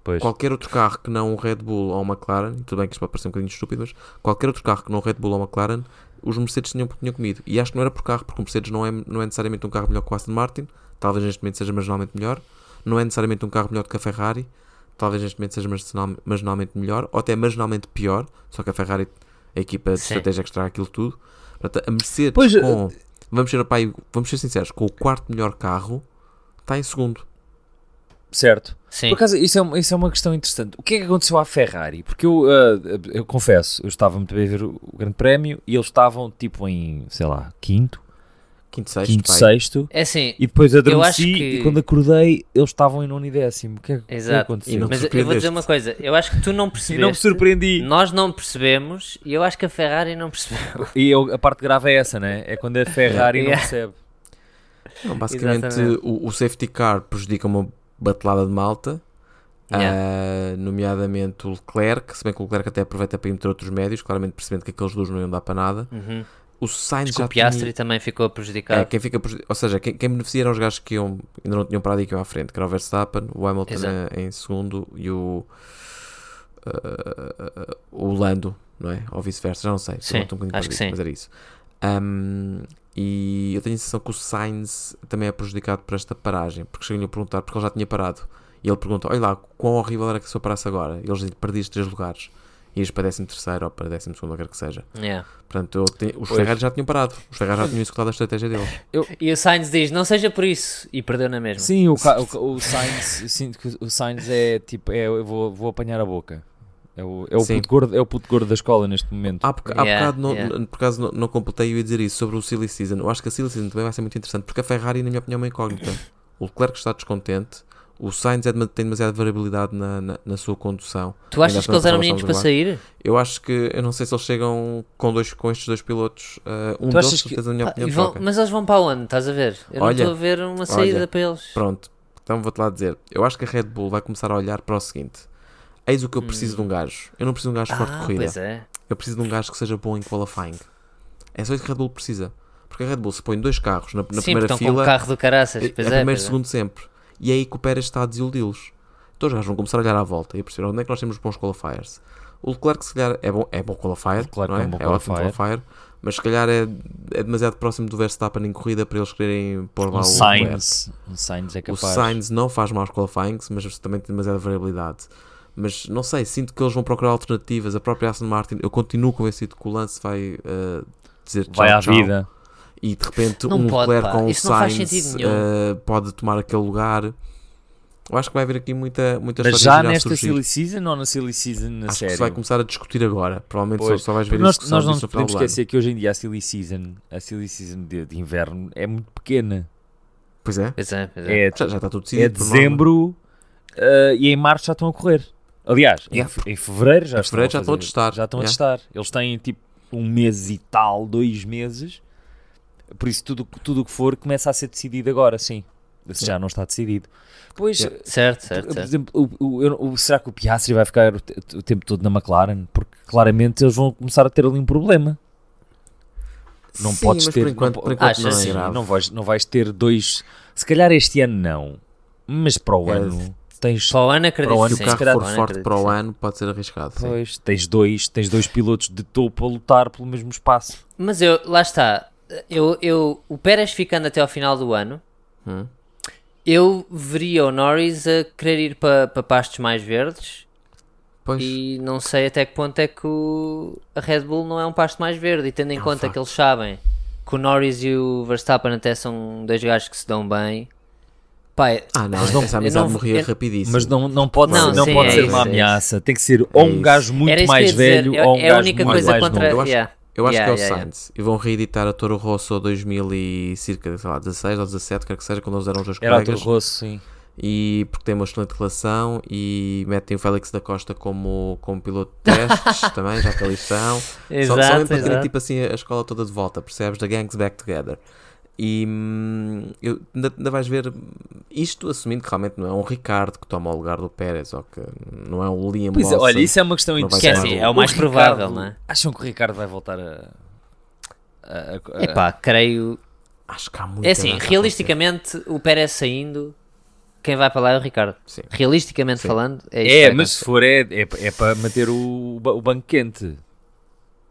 Pois. Qualquer outro carro que não o Red Bull ou o McLaren, e tudo bem que isto pode parecer um bocadinho estúpido, mas qualquer outro carro que não o Red Bull ou o McLaren, os Mercedes tinham, tinham comido. E acho que não era por carro, porque o Mercedes não é, não é necessariamente um carro melhor que o Aston Martin, talvez neste momento seja marginalmente melhor, não é necessariamente um carro melhor do que a Ferrari, talvez neste momento seja marginal- marginalmente melhor, ou até marginalmente pior, só que a Ferrari, a equipa de Sim. estratégia que estraga aquilo tudo. Portanto, a Mercedes Pois, com, vamos ser, pai, vamos ser sinceros, com o quarto melhor carro, está em segundo. Certo. Sim. Por acaso, isso é, uma- isso é uma questão interessante. O que é que aconteceu à Ferrari? Porque eu, ah, eu confesso, eu estava muito bem a ver o Grande Prémio e eles estavam tipo em, sei lá, quinto, Quinto, sexto, quinto, pai. sexto. É assim, E depois acho adormeci que- e quando acordei eles estavam em nono e décimo. O que é que, Exato. aconteceu? E não- mas eu vou dizer uma coisa, eu acho que tu não E percebeste. não me surpreendi. Nós não percebemos e eu acho que a Ferrari não percebeu. E eu- a parte grave é essa, né? É quando a Ferrari não Yeah. percebe. Não, basicamente, o, o safety car prejudica uma batelada de malta, Yeah. ah, nomeadamente o Leclerc, se bem que o Leclerc até aproveita para ir meter outros médios, claramente percebendo que aqueles dois não iam dar para nada. Uhum. O Sainz já o Piastri tinha... também ficou É, prejudicado. quem fica, preju- ou seja, quem, quem beneficia eram os gajos que iam, ainda não tinham parado e que iam à frente, que era o Verstappen, o Hamilton Exato. eh, em segundo e o, ah, o Lando, não é? Ou vice-versa, já não sei. Sim, um acho que sim. Mas era isso. Ahm, e eu tenho a sensação que o Sainz também é prejudicado por esta paragem, porque chegam-lhe a perguntar, porque ele já tinha parado. E ele pergunta: Olha lá, quão horrível era que se eu parasse agora? E eles dizem: Perdiste três lugares. ias para 13 terceiro ou para 12 segundo, ou quer que seja. Yeah. Portanto, eu te- os. Ferrari já tinham parado. Os Ferrari já tinham executado a estratégia deles. E o Sainz diz: não seja por isso. E perdeu na mesma. Sim, o, o, o Sainz, eu sinto que o Sainz é tipo, é, eu vou, vou apanhar a boca. É o, é, o Sim. puto gordo, é o puto gordo da escola neste momento. Há, boca- há Yeah, bocado, não, yeah. por acaso, não, não completei, eu ia dizer isso sobre o Silly Season. Eu acho que a Silly Season também vai ser muito interessante, porque a Ferrari, na minha opinião, é uma incógnita. O Leclerc está descontente, o Sainz é dema- tem demasiada variabilidade na, na, na sua condução. Tu achas que eles eram meninos para sair? Eu acho que, eu não sei se eles chegam com, dois, com estes dois pilotos. uh, um Tu deles, que- na minha Ah, opinião, vão- mas eles vão para onde? Estás a ver? Eu Olha, não estou a ver uma saída olha, para eles. Pronto, então vou-te lá dizer. Eu acho que a Red Bull vai começar a olhar para o seguinte: eis o que eu preciso de um gajo. Eu não preciso de um gajo forte de Ah, corrida. pois é. Eu preciso de um gajo que seja bom em qualifying. É só isso que a Red Bull precisa. Porque a Red Bull se põe dois carros na, na Sim, primeira estão com fila, o carro do caraças. é, Pois é é, primeiro, pois é. segundo sempre. E aí que o Pérez está a desiludi-los. Então os gajos vão começar a olhar à volta e a perceber onde é que nós temos bons qualifiers. O Leclerc, se calhar, é bom, é bom qualifier, Leclerc não é? é um bom é ótimo qualifier. mas se calhar é, é demasiado próximo do Verstappen em corrida para eles quererem pôr lá Um o. Sainz, um Sainz é O capaz. Sainz não faz maus qualifyings, mas também tem demasiada variabilidade. Mas não sei, sinto que eles vão procurar alternativas. A própria Aston Martin, eu continuo convencido que o Lance vai uh, dizer tchau, Vai à tchau. vida. E de repente Não um pode, Leclerc pá. com o Isso Sainz uh, pode tomar aquele lugar. Eu acho que vai haver aqui muita, muita Mas já nesta surgir. Silly Season ou na Silly Season na Acho série? que se vai começar a discutir agora. Provavelmente só, Pois. só vais ver nós, discussão nós não nos podemos esquecer que hoje em dia a Silly Season, a Silly Season de, de inverno é muito pequena. Pois é, Pois é, pois é. É, já, já está tudo decidido. é por norma. dezembro eh, e em março já estão a correr. Aliás, em Yeah. em, fevereiro já Em estão, fevereiro já estão a testar. Já estão a Yeah. testar. Eles têm tipo um mês e tal, dois meses. Por isso tudo tudo o que for começa a ser decidido agora, sim. Se já não está decidido. Pois, Yeah. Certo, certo, por certo. exemplo, o, o- o- será que o Piastri vai ficar o, o tempo todo na McLaren? Porque claramente eles vão começar a ter ali um problema. Não Sim, podes mas ter. por enquanto, não, por enquanto não é assim, não, vais, não vais ter dois. Se calhar este ano não, mas para o É, ano tens. Para o ano acredito Se sim. o carro for forte para o sim. ano, pode ser arriscado. sim. Pois, tens dois, tens dois pilotos de topo a lutar pelo mesmo espaço. Mas eu, lá está. Eu, eu, o Pérez ficando até ao final do ano, Hum. eu veria o Norris a querer ir para, para pastos mais verdes Pois. e não sei até que ponto é que o, a Red Bull não é um pasto mais verde. E tendo em É conta que eles sabem que o Norris e o Verstappen até são dois gajos que se dão bem, pai, Ah, não, Mas não- essa amizade não- morria eu- rapidíssimo. Mas não, não pode, Não, ser, não sim, pode é ser isso, uma é isso. ameaça. Tem que ser ou um isso. gajo muito era mais velho dizer. ou um é a gajo única muito coisa mais contra. novo. Eu acho- yeah. Eu acho Yeah, que é o yeah, yeah. Sainz. E vão reeditar a Toro Rosso 2000 e cerca, sei lá, 16 ou 17, quer que seja, quando eles eram os dois Era colegas. Toro Rosso, sim. E porque tem uma excelente relação e metem o Félix da Costa como, como piloto de testes também, já que ali estão. só, só Exato, mesmo para exato. tipo assim a escola toda de volta, percebes? Da Gangs Back Together. E hum, eu, ainda, ainda vais ver isto assumindo que realmente não é um Ricardo que toma o lugar do Pérez ou que não é um Liam Pois é, olha, isso é uma questão Que é interessante. é o mais Ricardo- provável, não é? Acham que o Ricardo vai voltar a. a- a- Epá, creio. Acho que há muito É assim, realisticamente, o Pérez saindo, quem vai para lá é o Ricardo. Sim. Realisticamente Sim. falando, é É, vai mas se for, é, é, é para manter o, o banco quente.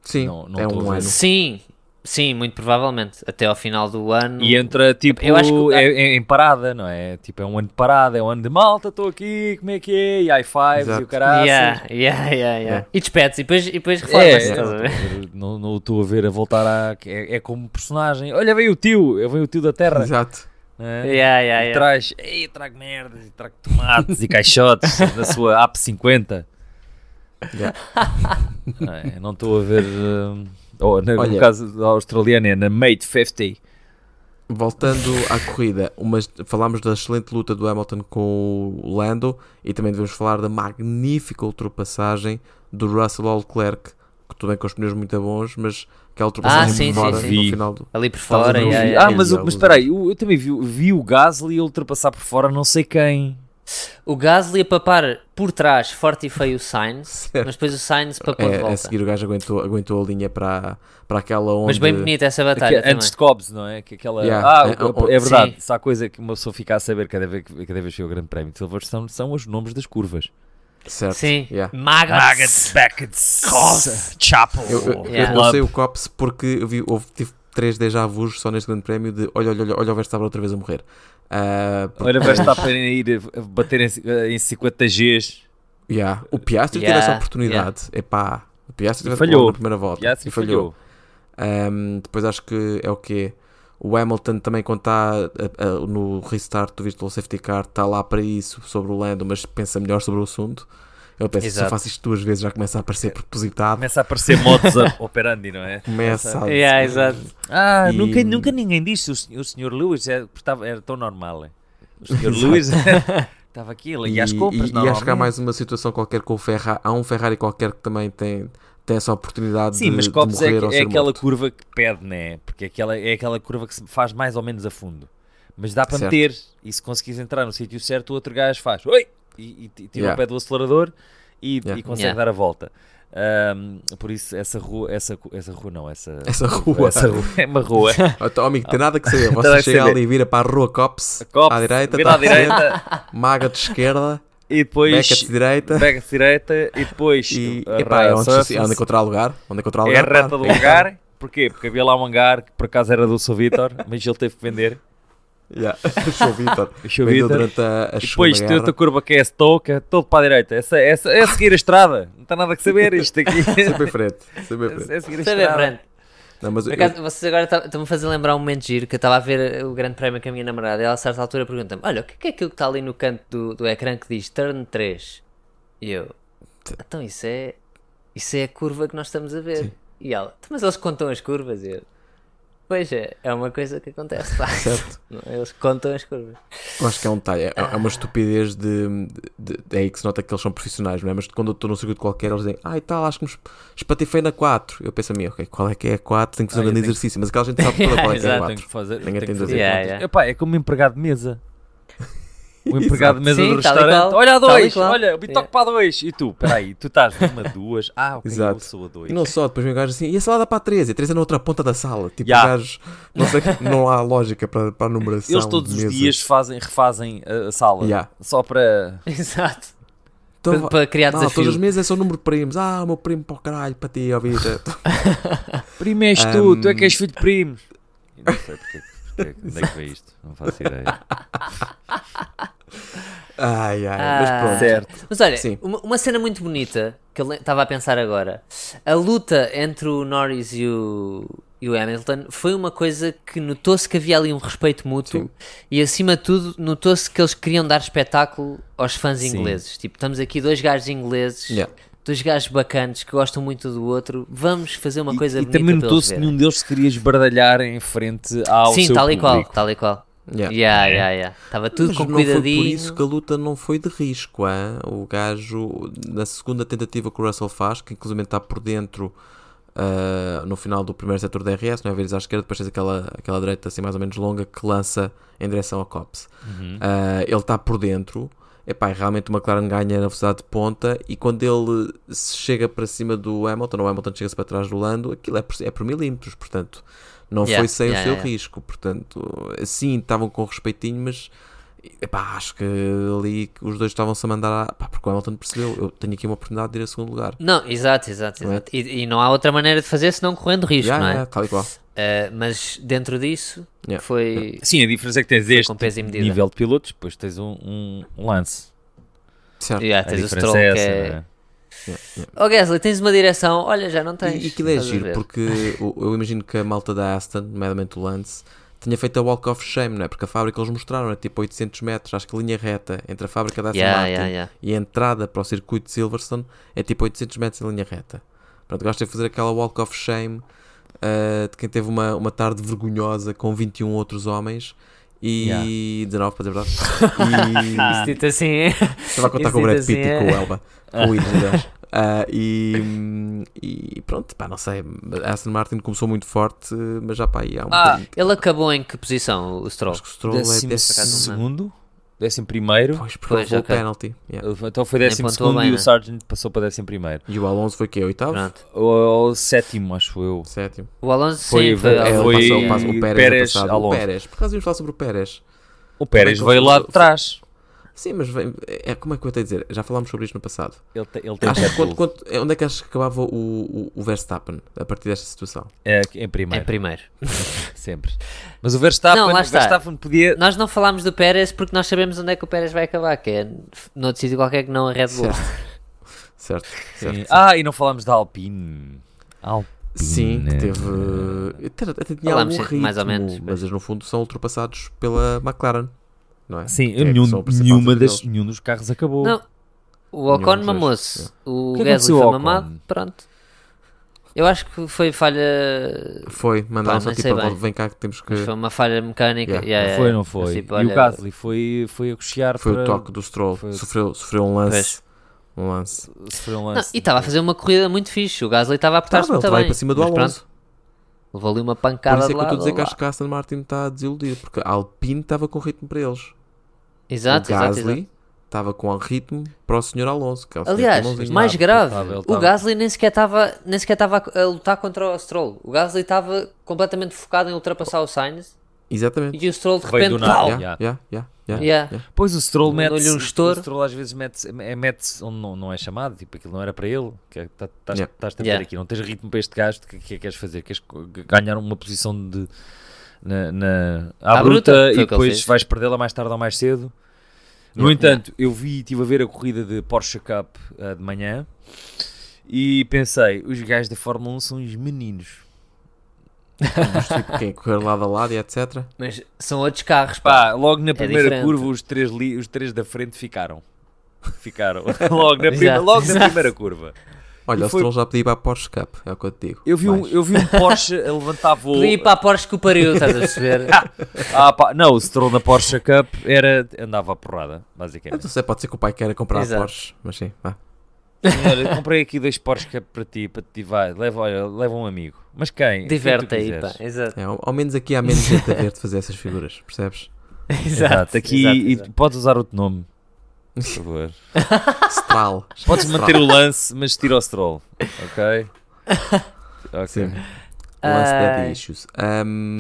Sim, Não- não é um ano. Sim, sim, muito provavelmente. Até ao final do ano. E entra tipo Eu acho que- é, é em parada, não é? Tipo, é um ano de parada, é um ano de malta, estou aqui, como é que é? E high fives Exato. e o caralho. Yeah, yeah, yeah, yeah. É. E despedes e depois, e depois É, reforma-se. é, ver? não não o estou a ver a voltar a. É, é como personagem. Olha, veio o tio, veio o tio da terra. Exato. é? Yeah, yeah, E yeah. traz, ei, trago merdas, e trago tomates e caixotes da sua AP 50. Yeah. Não, é? Não estou a ver. hum, ou, no, no Olha. caso da australiana, é na Mate 50. Voltando à corrida, umas, falámos da excelente luta do Hamilton com o Lando e também devemos falar da magnífica ultrapassagem do Russell ao Leclerc, que tudo bem com os pneus muito bons, mas aquela ultrapassagem Ah, sim, por fora sim, sim. no final do... Ali por fora. vídeo? yeah, ah, mas, mas espera aí, eu, eu também vi, vi o Gasly ultrapassar por fora, não sei quem. O Gasly a papar por trás, forte e feio o Sainz, mas depois o Sainz para pôr de É, a volta. seguir o gajo aguentou, aguentou a linha para, para aquela onde... Mas bem bonita essa batalha antes de Cobbs, não é? Que aquela, Yeah, ah, é, é, é, verdade, sim. se há coisa que uma pessoa fica a saber cada vez, que- cada vez que o Grande Prémio de Silverstone são os nomes das curvas. Certo. Sim. Yeah. Maggots. Beckett, Chapel. Eu, eu, eu Yeah. não sei o Cops porque eu vi, houve, tive três déjà vus só neste grande prémio de olha, olha, olha, olha o Verstappen outra vez a morrer. Ah, porque- Olha, vai estar para ir a bater em, em 50 Gs. Yeah. O Piastri teve Yeah, essa oportunidade. Epá, o Piastri teve falhou. na primeira volta. Se e falhou. Um, depois acho que é o quê? O Hamilton também quando está a- a- no restart do Virtual Safety Car está lá para isso, sobre o Lando, mas pensa melhor sobre o assunto. Ele pensa, se eu Exato. faço isto duas vezes já começa a aparecer propositado. Começa a aparecer modos a- operandi, não é? Começa a... Yeah, exato. Ah, E- nunca, nunca ninguém disse. O, o Sr. Lewis é, estava, era tão normal. é. O Sr. Lewis estava aqui, ele ia às compras, e- e acho que há mais uma situação qualquer com o Ferrari. Há um Ferrari qualquer que também tem, tem essa oportunidade Sim, de, mas de Copos é, é aquela morto. curva que pede, né? Porque é aquela, é aquela curva que se faz mais ou menos a fundo. Mas dá para Certo. meter. E se conseguires entrar no sítio certo, o outro gajo faz Oi! E, e, tira Yeah. o pé do acelerador e, Yeah. e consegue Yeah. dar a volta. Ahm, por isso, essa rua, essa, essa rua não, essa, Essa rua. essa rua é uma rua. Então, amigo, tem nada que saber. Você chega ali e vira para a rua Cops, Cops, à direita, vira tá à direita maga de esquerda, e depois beca de direita. pega de direita e depois E a epá, é onde, surface, é onde encontrar lugar. Onde encontrar é lugar. a reta do é- lugar. Porquê? Porque havia lá um hangar que por acaso era do Sr. Vitor, mas ele teve que vender. Yeah. O Show Vitor. Sr. Vendeu Vitor. durante a, a E depois tem outra curva que é Stoke, que é todo para a direita. Essa, essa, é seguir a estrada. Não está nada a saber isto aqui. Sempre em frente. Sempre em frente. é seguir a é estrada. diferente. Não, mas Por eu- acaso, vocês agora tá- estão-me a fazer lembrar um momento giro que eu estava a ver o grande prémio com a minha namorada e ela a certa altura pergunta-me: Olha, o que é aquilo que está ali no canto do, do ecrã que diz turn 3? E eu: Então isso é. Isso é a curva que nós estamos a ver. E ela: "Então, Mas eles contam as curvas? E eu: Pois é, é uma coisa que acontece. pá." Certo. Eles contam as curvas. Eu acho que é um detalhe, é, é uma estupidez de, de- de- É aí que se nota que eles são profissionais, não é? Mas quando eu estou num circuito qualquer, eles dizem, ah e tal, acho que me espatifei na 4. Eu penso a mim, ok, qual é que é a 4? Tenho que fazer Ah, um grande exercício, mas aquela gente sabe toda qual é que é a Exato, 4. Tenho que fazer, Ninguém tenho tem que fazer. Yeah, yeah. Epá, é como um empregado de mesa. O empregado de mesa Sim, do tal e restaurante. qual. Olha a Tal e dois, qual. olha, o bitoque Yeah. para a dois. E tu, peraí, tu estás numa duas. Ah, ok, eu Exato. sou a dois. E não só, depois vem o gajo assim, e a salada para a 3? E a 3 é na outra ponta da sala. Tipo, Ya. o gajo, não sei, não há lógica para, para a numeração. Eles todos de os mesas. dias fazem, refazem a, a sala. Ya. Só para. Exato. Então, Para, para criar desafio. todas as mesas são número de primos. Ah, o meu primo para o caralho, para ti, ó vida. Primo és tu, Um, tu é que és filho de primos. Não sei porque, onde é que veio isto. Não faço ideia. Ai, ai, mas Ah. pronto. Certo. Mas olha, uma, uma cena muito bonita que eu estava a pensar agora. A luta entre o Norris e o, e o Hamilton foi uma coisa que notou-se que havia ali um respeito mútuo Sim. e acima de tudo notou-se que eles queriam dar espetáculo aos fãs Sim. ingleses. Tipo, estamos aqui dois gajos ingleses, Yeah. Dois gajos bacanas que gostam muito do outro. Vamos fazer uma coisa e, e bonita também eles notou-se que verem. nenhum deles se queria esbardalhar em frente ao Sim, seu tal e qual, público. tal e qual. Yeah. Yeah, yeah, yeah. Estava tudo Mas com não foi por cuidadinho. isso que a luta não foi de risco. Hein? O gajo, na segunda tentativa que o Russell faz, que inclusive está por dentro ah, no final do primeiro setor da RS, não é? Vires à esquerda, depois tens aquela, aquela direita assim mais ou menos longa que lança em direção ao Cops. Uhum. Ah, ele está por dentro. Epá, e realmente o McLaren ganha na velocidade de ponta e quando ele se chega para cima do Hamilton, o Hamilton chega-se para trás do Lando, aquilo é por, é por milímetros, portanto não Yeah, foi sem yeah, o seu yeah. risco, portanto sim, estavam com respeitinho, mas epá, acho que ali os dois estavam-se a mandar a... Pá, porque o Hamilton percebeu, eu tenho aqui uma oportunidade de ir a segundo lugar. Não, exato, exato, Não é? exato. E, e não há outra maneira de fazer senão correndo risco, Yeah, não é? yeah, tal e qual. Uh, mas dentro disso Yeah. foi Sim, a diferença é que tens este nível de pilotos, depois tens um, um- um lance. Certo. yeah, A tens o diferença Stroll é essa, é... é? Yeah, yeah. Oh Gasly, tens uma direção, olha, já não tens. E, e aquilo é a giro, porque o- eu imagino que a malta da Aston, nomeadamente o Lance, tinha feito a Walk of Shame, não é? Porque a fábrica eles mostraram, é tipo 800 metros, acho que a linha reta entre a fábrica da Aston Yeah, Martin yeah, yeah. e a entrada para o circuito de Silverstone é tipo 800 metros em linha reta. Pronto, gosto de fazer aquela Walk of Shame ah, de quem teve uma, uma tarde vergonhosa com 21 outros homens e 19 para dizer verdade. E dito assim, estava a contar Isso com o Brad Pitt assim e é- com o Elba, com o aliás. Ah, e, e pronto, pá, não sei. A Aston Martin começou muito forte, mas já pá, aí há um Ah, bocadinho. ele acabou em que posição, o Stroll? Acho que o Stroll é Décimo décimo segundo, décimo primeiro. Pois, porque Pois, levou o ok. penalty. yeah. Então foi Nem décimo pontuou segundo bem, e o né? Sargent passou para décimo primeiro. E o Alonso foi que Oitavo? Pronto. Ou, ou sétimo, acho eu. Sétimo. O Alonso Foi- sim, foi, É, ele foi- passou, passou o Pérez, Pérez, é passado. O Alonso. Pérez. Por acaso íamos falar sobre o Pérez. O Pérez é veio lá de trás. Sim, mas vem, é, como é que eu tenho a dizer? Já falámos sobre isto no passado. Ele, te- ele tem Acho quanto, quanto- é, onde é que achas que acabava o, o, o Verstappen a partir desta situação? É, em em primeiro, primeiro. sempre. Mas o Verstappen, Não, lá o está. Verstappen podia. Nós não falámos do Pérez porque nós sabemos onde é que o Pérez vai acabar, que é noutro sítio qualquer que não a Red Bull. Certo, certo. Sim. Ah, e não falámos da Alpine. Alpine. Sim, que teve. Até, até tinha Falámos, algum sim, mais ou ritmo, menos, mas eles no fundo são ultrapassados pela McLaren, não é? Sim, é nenhum, a nenhuma equipa das, nenhum dos carros acabou. Não, o Ocon mamou-se, o Gasly foi mamado, pronto. Eu acho que foi falha. Foi, mandaram só tipo, a bem. vem cá que temos que. Mas foi uma falha mecânica. Yeah. yeah, não yeah, foi, yeah. não foi. Tipo, e olha, o Gasly foi, foi a cochear Foi para... o toque do Stroll, foi- sofreu, sofreu um lance. Pois. Um lance. Sofreu um Não, lance. e estava a fazer uma corrida muito fixe. O Gasly estava a apertar-se Tá, ele muito estava aí bem. para cima do mas Alonso. pronto, levou ali uma Por pancada isso é que eu estou a dizer que acho que a Aston Martin está desiludido, porque a Alpine estava com ritmo para eles. Exato, o Gasly exato. estava com ritmo para o Sr. Alonso. Que é o Aliás, Timãozinho. mais grave, estava, ele o. Gasly nem sequer estava nem sequer estava a lutar contra o Stroll. O Gasly estava completamente focado em ultrapassar o Sainz Exatamente. e o Stroll de repente do nada. Yeah, Yeah. yeah, yeah, yeah. Pois o Stroll mete Mandou-lhe um. O Stroll às vezes mete, é, mete onde não, não é chamado, tipo aquilo não era para ele. Que é, tá, estás Yeah. estás a ter Yeah. aqui, não tens ritmo para este gajo, o que, que é que queres fazer? Queres ganhar uma posição de na, na- à, À bruta, bruta, e depois vais perdê-la mais tarde ou mais cedo. No Yeah. entanto, eu vi, estive a ver a corrida de Porsche Cup ah, de manhã e pensei, os gajos da Fórmula 1 são uns meninos. Mas, tipo, quem correr lado a lado e etc. Mas são outros carros, pá. Pá, logo na primeira diferente. curva os três, li- os três da frente ficaram. Ficaram. logo, na prima- logo na primeira curva. Olha, E o foi- Stroll já pediu para a Porsche Cup, é o que eu te digo. Eu vi, um, eu vi um Porsche a levantar voo. Podia ir para a Porsche que o pariu, estás a perceber? Ah, pá, não, o Stroll na Porsche Cup era, andava a porrada, Eu basicamente. não sei, pode ser que o pai queira comprar a Exato. Porsche, mas sim, vá. Olha, eu comprei aqui dois Porsche Cup para ti, para ti, vai, leva, olha, leva um amigo. Mas quem? Tu Diverte aí, quiseres. pá. Exato. É, ao, ao menos aqui há menos gente a ver-te fazer essas figuras, percebes? Exato, aqui exato, e exato. podes usar outro nome. Por favor. Stral. Podes manter o lance, mas tira o Stroll. Ok? Ok. Sim. Lance Ai. Daddy Issues. Ahm,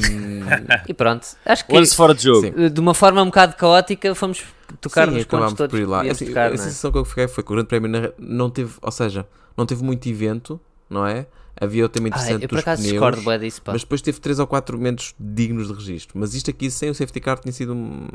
E pronto, acho que Lance fora de jogo. Sim. de uma forma um bocado caótica fomos tocar sim, nos pontos todos por ir lá. Assim, tocar, a não é? sensação que eu fiquei foi que o Grande Prémio não teve, ou seja, não teve muito evento, não é? Havia o tema Ai, interessante eu por dos acaso pneus, discordo bué disso, pá. mas depois teve 3 ou 4 momentos dignos de registro. Mas isto aqui sem o safety car tinha sido um,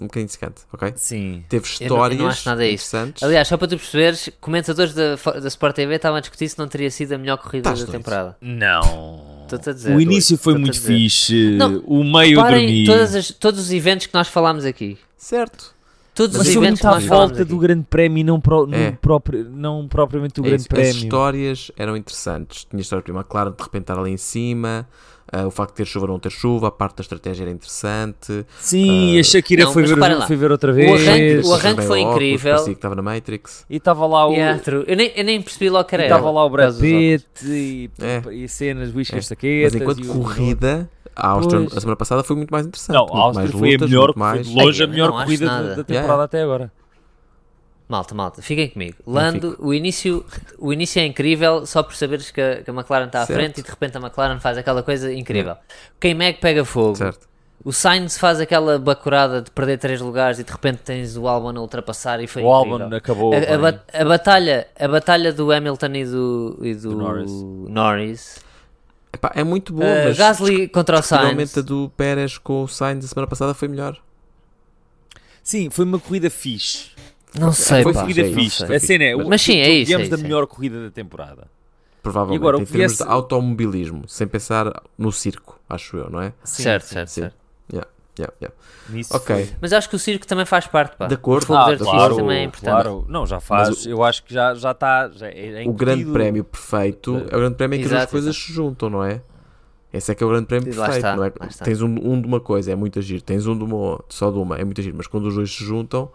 um bocadinho secante, ok? Sim. Teve Eu não- eu não histórias acho nada interessantes. Aliás, só para tu perceberes, comentadores da, da Sport TV estavam a discutir se não teria sido a melhor corrida Estás da doido. temporada. Não. Estou-te a dizer. O início foi muito fixe. Não, o meio dormi. todas as- todos os eventos que nós falámos aqui. Certo. Todos Mas os eventos muito à volta do Grande Prémio e não, pro, não, É. próprio, não propriamente do É Grande isso. As Prémio. histórias eram interessantes. Tinha a história de McLaren de repente estar ali em cima, ah, o facto de ter chuva ou não ter chuva, a parte da estratégia era interessante. Sim, Ah, a Shakira não, foi, ver, lá. foi ver outra O vez. arranque- o arranque foi óculos, incrível. Parecia que estava na Matrix. E estava lá o. Yeah, eu, nem, eu nem percebi logo que era estava lá o Brad. Pitt e, É. e cenas, whiskas, É. saquetas. Mas enquanto o- corrida, a Áustria a semana passada foi muito mais interessante. Não, a Áustria foi lutas, a melhor, foi mais... de longe Ai, a eu melhor corrida da, da temporada Yeah. até agora. Malta, malta, fiquem comigo. Lando, o início, o início é incrível só por saberes que a, que a McLaren está à Certo. frente e de repente a McLaren faz aquela coisa incrível. O K-Mag pega fogo. Certo. O Sainz faz aquela bacurada de perder três lugares e de repente tens o Albon a ultrapassar e foi O incrível. álbum acabou. A, a a batalha, a batalha do Hamilton e do, e do, Do Norris. Norris. Epá, é muito boa, Uh, mas Gasly contra o Sainz. realmente a do Pérez com o Sainz a semana passada foi melhor. Sim, foi uma corrida fixe. Não sei, foi pá. corrida é isso, fixe. foi A cena é, o- Mas sim, é isso, Viemos é da é. melhor corrida da temporada. Provavelmente, E agora, o em que termos viesse- de automobilismo, sem pensar no circo, acho eu, não é? Sim, certo, sim, certo, sim. certo. Yeah, yeah. Nisso Ok. foi. Mas acho que o circo também faz parte, pá. De acordo. Ah, de artifício claro, também é importante. claro. Não, já faz. O- eu acho que já já está. Já é, é o grande prémio perfeito é o grande prémio em que as Exato, duas coisas se juntam, não é? Esse é que é o grande prémio perfeito, está, não é? Tens um, um de uma coisa, é muito agir. Tens um de uma, só de uma, é muito agir. Mas quando os dois se juntam,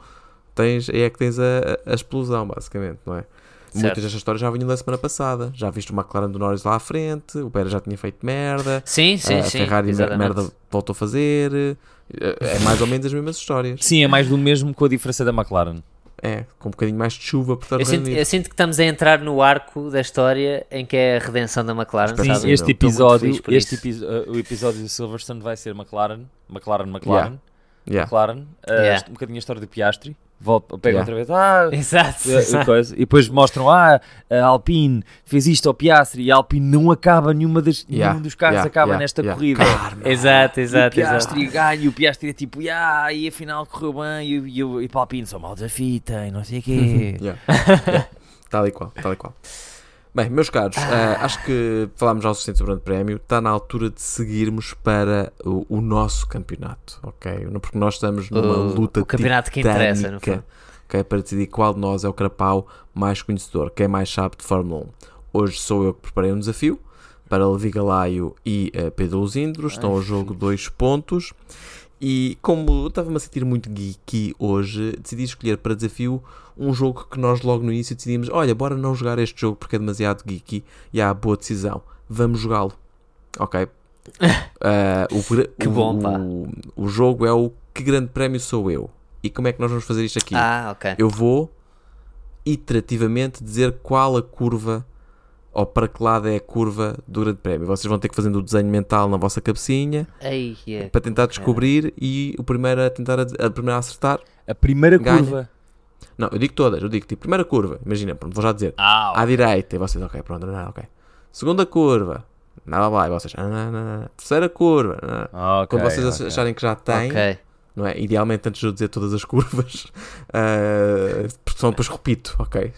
tens, aí é que tens a, a explosão, basicamente, não é? Muitas destas histórias já vinham da semana passada. Já viste o McLaren do Norris lá à frente, o Pérez já tinha feito merda, Sim, sim, a sim. Ferrari mer- exatamente. merda voltou a fazer. É é mais ou menos as mesmas histórias. Sim, é mais do mesmo com a diferença da McLaren. É, com um bocadinho mais de chuva por estar Eu sinto, eu sinto que estamos a entrar no arco da história em que é a redenção da McLaren. Sim, sabe? este episódio, este epi- uh, o episódio do Silverstone vai ser McLaren, McLaren, McLaren, Yeah. McLaren, uh, Yeah. um bocadinho a história do Piastri, volta, pega Yeah. outra vez, ah, Exato. e- e exato. coisa. e depois mostram, ah, a Alpine fez isto ao Piastri e a Alpine não acaba, nenhuma das, Yeah, nenhum dos carros yeah, acaba nesta corrida. Exato, E o exato, exato. Piastri ganha, e o Piastri é tipo, yeah, e afinal correu bem, e, o- e, e para a Alpine são mal da fita, e não sei o quê. Tal e qual, tal e qual. Bem, meus caros, eh, acho que falámos já o suficiente sobre o Grande Prémio. Está na altura de seguirmos para o, o nosso campeonato, ok? Não- Porque nós estamos numa O- luta o campeonato que interessa, no titânica, fundo. ok? Para decidir qual de nós é o crapau mais conhecedor, quem mais sabe de Fórmula 1. Hoje sou eu que preparei um desafio para Levi Galaio e eh, Pedro Luzindro. Estão ao jogo dois pontos. E como estava-me a sentir muito geeky hoje, decidi escolher para desafio um jogo que nós logo no início decidimos: olha, bora não jogar este jogo porque é demasiado geeky e há boa decisão. Vamos jogá-lo. Ok? Ah, o, Que bom, pá. o, o jogo é o Que Grande Prémio Sou Eu. E como é que nós vamos fazer isto aqui? Ah, ok. Eu vou iterativamente dizer qual a curva ou para que lado é a curva do Grande Prémio. Vocês vão ter que fazer o desenho mental na vossa cabecinha é. para tentar descobrir e o primeiro a tentar a, a primeira a acertar. A primeira Ganha. curva. Não, eu digo todas, eu digo tipo, primeira curva, imagina, pronto, vou já dizer. Ah, À direita, e vocês, ok, pronto, não, não, ok. Segunda curva, nada lá, e vocês, ah, não, não, não. terceira curva, não, não. ok, quando vocês ok. acharem que já têm, Ok. Não é? Idealmente antes de eu dizer todas as curvas, ah, porque senão depois repito, ok?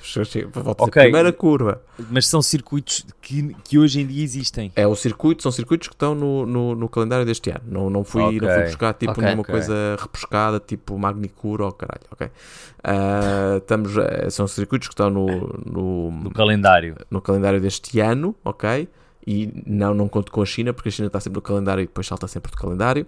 Volto a dizer, Ok. primeira curva. Mas são circuitos que, que hoje em dia existem. É o circuito, são circuitos que estão no, no, no calendário deste ano. Não, não, fui, Ok. não fui buscar tipo Ok. nenhuma Ok. coisa repescada, tipo Magnicura ou caralho, ok? Ah, estamos, eh, são circuitos que estão no, no, No calendário. no calendário deste ano, ok? E não, não conto com a China, porque a China está sempre no calendário e depois salta sempre do calendário.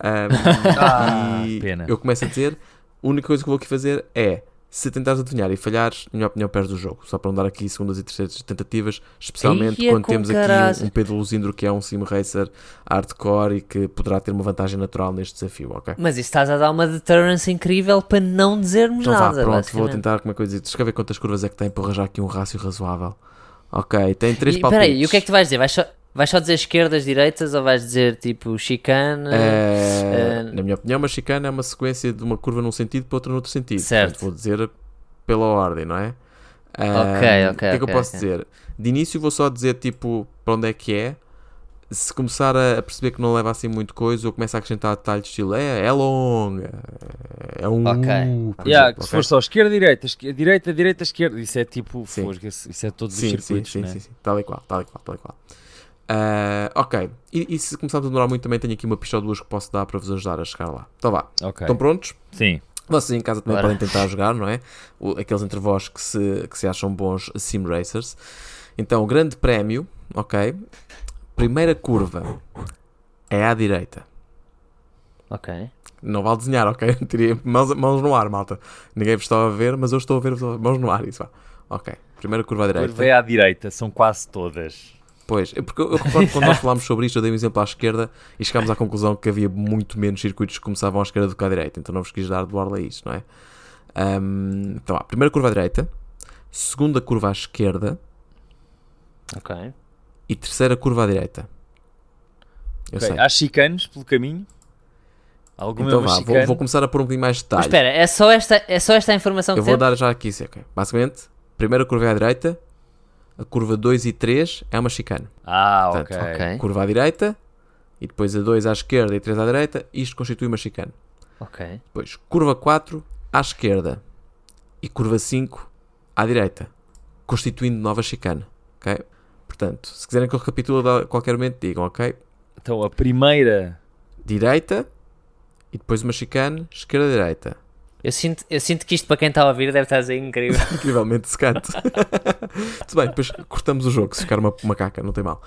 Ahm, Ah, e pena. eu começo a dizer: a única coisa que vou aqui fazer é, se tentares adivinhar e falhares, na minha opinião, perdes o jogo. Só para não dar aqui segundas e terceiras tentativas, especialmente Ia quando temos caraças. aqui um, um Pedro Luzindro que é um sim racer hardcore e que poderá ter uma vantagem natural neste desafio, ok? Mas isso estás a dar uma deterrence incrível para não dizermos Então vá, nada. pronto, vou tentar, como é que eu deixa ver quantas curvas é que tem para arranjar aqui um rácio razoável. Ok, tem três E, palpites. peraí, e o que é que tu vais dizer? Vais só, vais só dizer esquerdas, direitas ou vais dizer tipo chicane? É, eh, na minha opinião, uma chicana é uma sequência de uma curva num sentido para outra noutro sentido. Certo. Portanto, vou dizer pela ordem, não é? Ok, Ah, ok, O que é que eu posso ok. dizer? De início vou só dizer tipo para onde é que é. Se começar a perceber que não leva assim muito coisa, eu começo a acrescentar detalhes estilo é, é longa, é um Ok. Yeah, exemplo, se for só esquerda, direita, esquerda, direita, direita, esquerda. Isso é tipo, Sim. fosga, isso é todos Sim, os sim, circuitos, sim, né? sim, sim, tal e qual, tal e qual, tal e qual. Ah, ok, e, e se começarmos a demorar muito também tenho aqui uma pista ou duas que posso dar para vos ajudar a chegar lá. Então vá, Ok. estão prontos? Sim. Vocês em casa também Bora. podem tentar jogar, não é? O- aqueles entre vós que se, que se acham bons sim racers. Então, o grande prémio, ok? Primeira curva é à direita. Ok. Não vale desenhar, ok? Teria mãos, mãos no ar, malta. Ninguém vos está a ver, mas eu estou a ver mãos no ar. Isso vá. Ok. Primeira curva à direita. Curva é à direita, são quase todas. Pois, é porque eu, eu recordo que quando nós falámos sobre isto, eu dei um exemplo à esquerda e chegámos à conclusão que havia muito menos circuitos que começavam à esquerda do que à direita, então não vos quis dar de borla a isto, não é? Ahm, então, a primeira curva à direita, segunda curva à esquerda Ok. e terceira curva à direita. Eu Ok, sei. Há chicanes pelo caminho? Alguma Então vá, vou, vou começar a pôr um bocadinho mais de detalhe. Mas espera, é só esta, é só esta informação eu que vou temos? dar já aqui, sim, ok. Basicamente, primeira curva é à direita, a curva 2 e 3 é uma chicane. Ah, Portanto, ok. ok. Curva à direita e depois a 2 à esquerda e 3 à direita, isto constitui uma chicane. Ok. Depois, curva 4 à esquerda e curva 5 à direita, constituindo nova chicane. Ok? Portanto, se quiserem que eu recapitule a qualquer momento, digam, ok? Então a primeira. Direita e depois uma chicane, esquerda-direita. Eu sinto, eu sinto que isto para quem está a ouvir deve estar a ser incrível. Incrivelmente secante. Tudo bem, depois cortamos o jogo, se ficar uma, uma caca, não tem mal.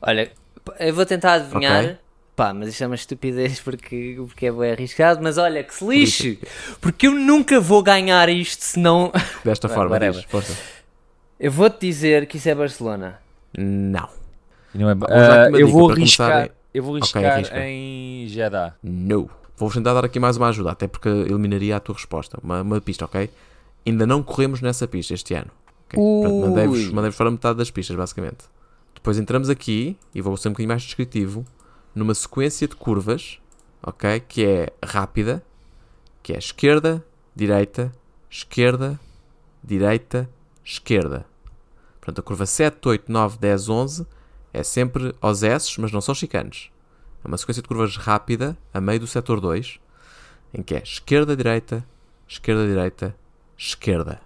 Olha, eu vou tentar adivinhar. Ok. Pá, mas isto é uma estupidez porque, porque é bem arriscado. Mas olha, que se lixe! Porque eu nunca vou ganhar isto se não. Desta Vai, forma, diz, força. Eu vou-te dizer que isso é Barcelona. Não. Não é, uma eu vou arriscar. começarem. Eu vou arriscar arrisca. em Jeddah. No. Vou tentar dar aqui mais uma ajuda, até porque eliminaria a tua resposta. Uma, uma pista, ok? Ainda não corremos nessa pista este ano. ok? Portanto, mandei-vos mandei fora metade das pistas, basicamente. Depois entramos aqui, e vou ser um bocadinho mais descritivo, numa sequência de curvas, ok? Que é rápida, que é esquerda, direita, esquerda, direita, esquerda. Portanto, a curva 7, 8, 9, 10, 11 é sempre aos S, mas não são chicanes. Uma sequência de curvas rápida, a meio do setor 2, em que é esquerda, direita, esquerda, direita, esquerda.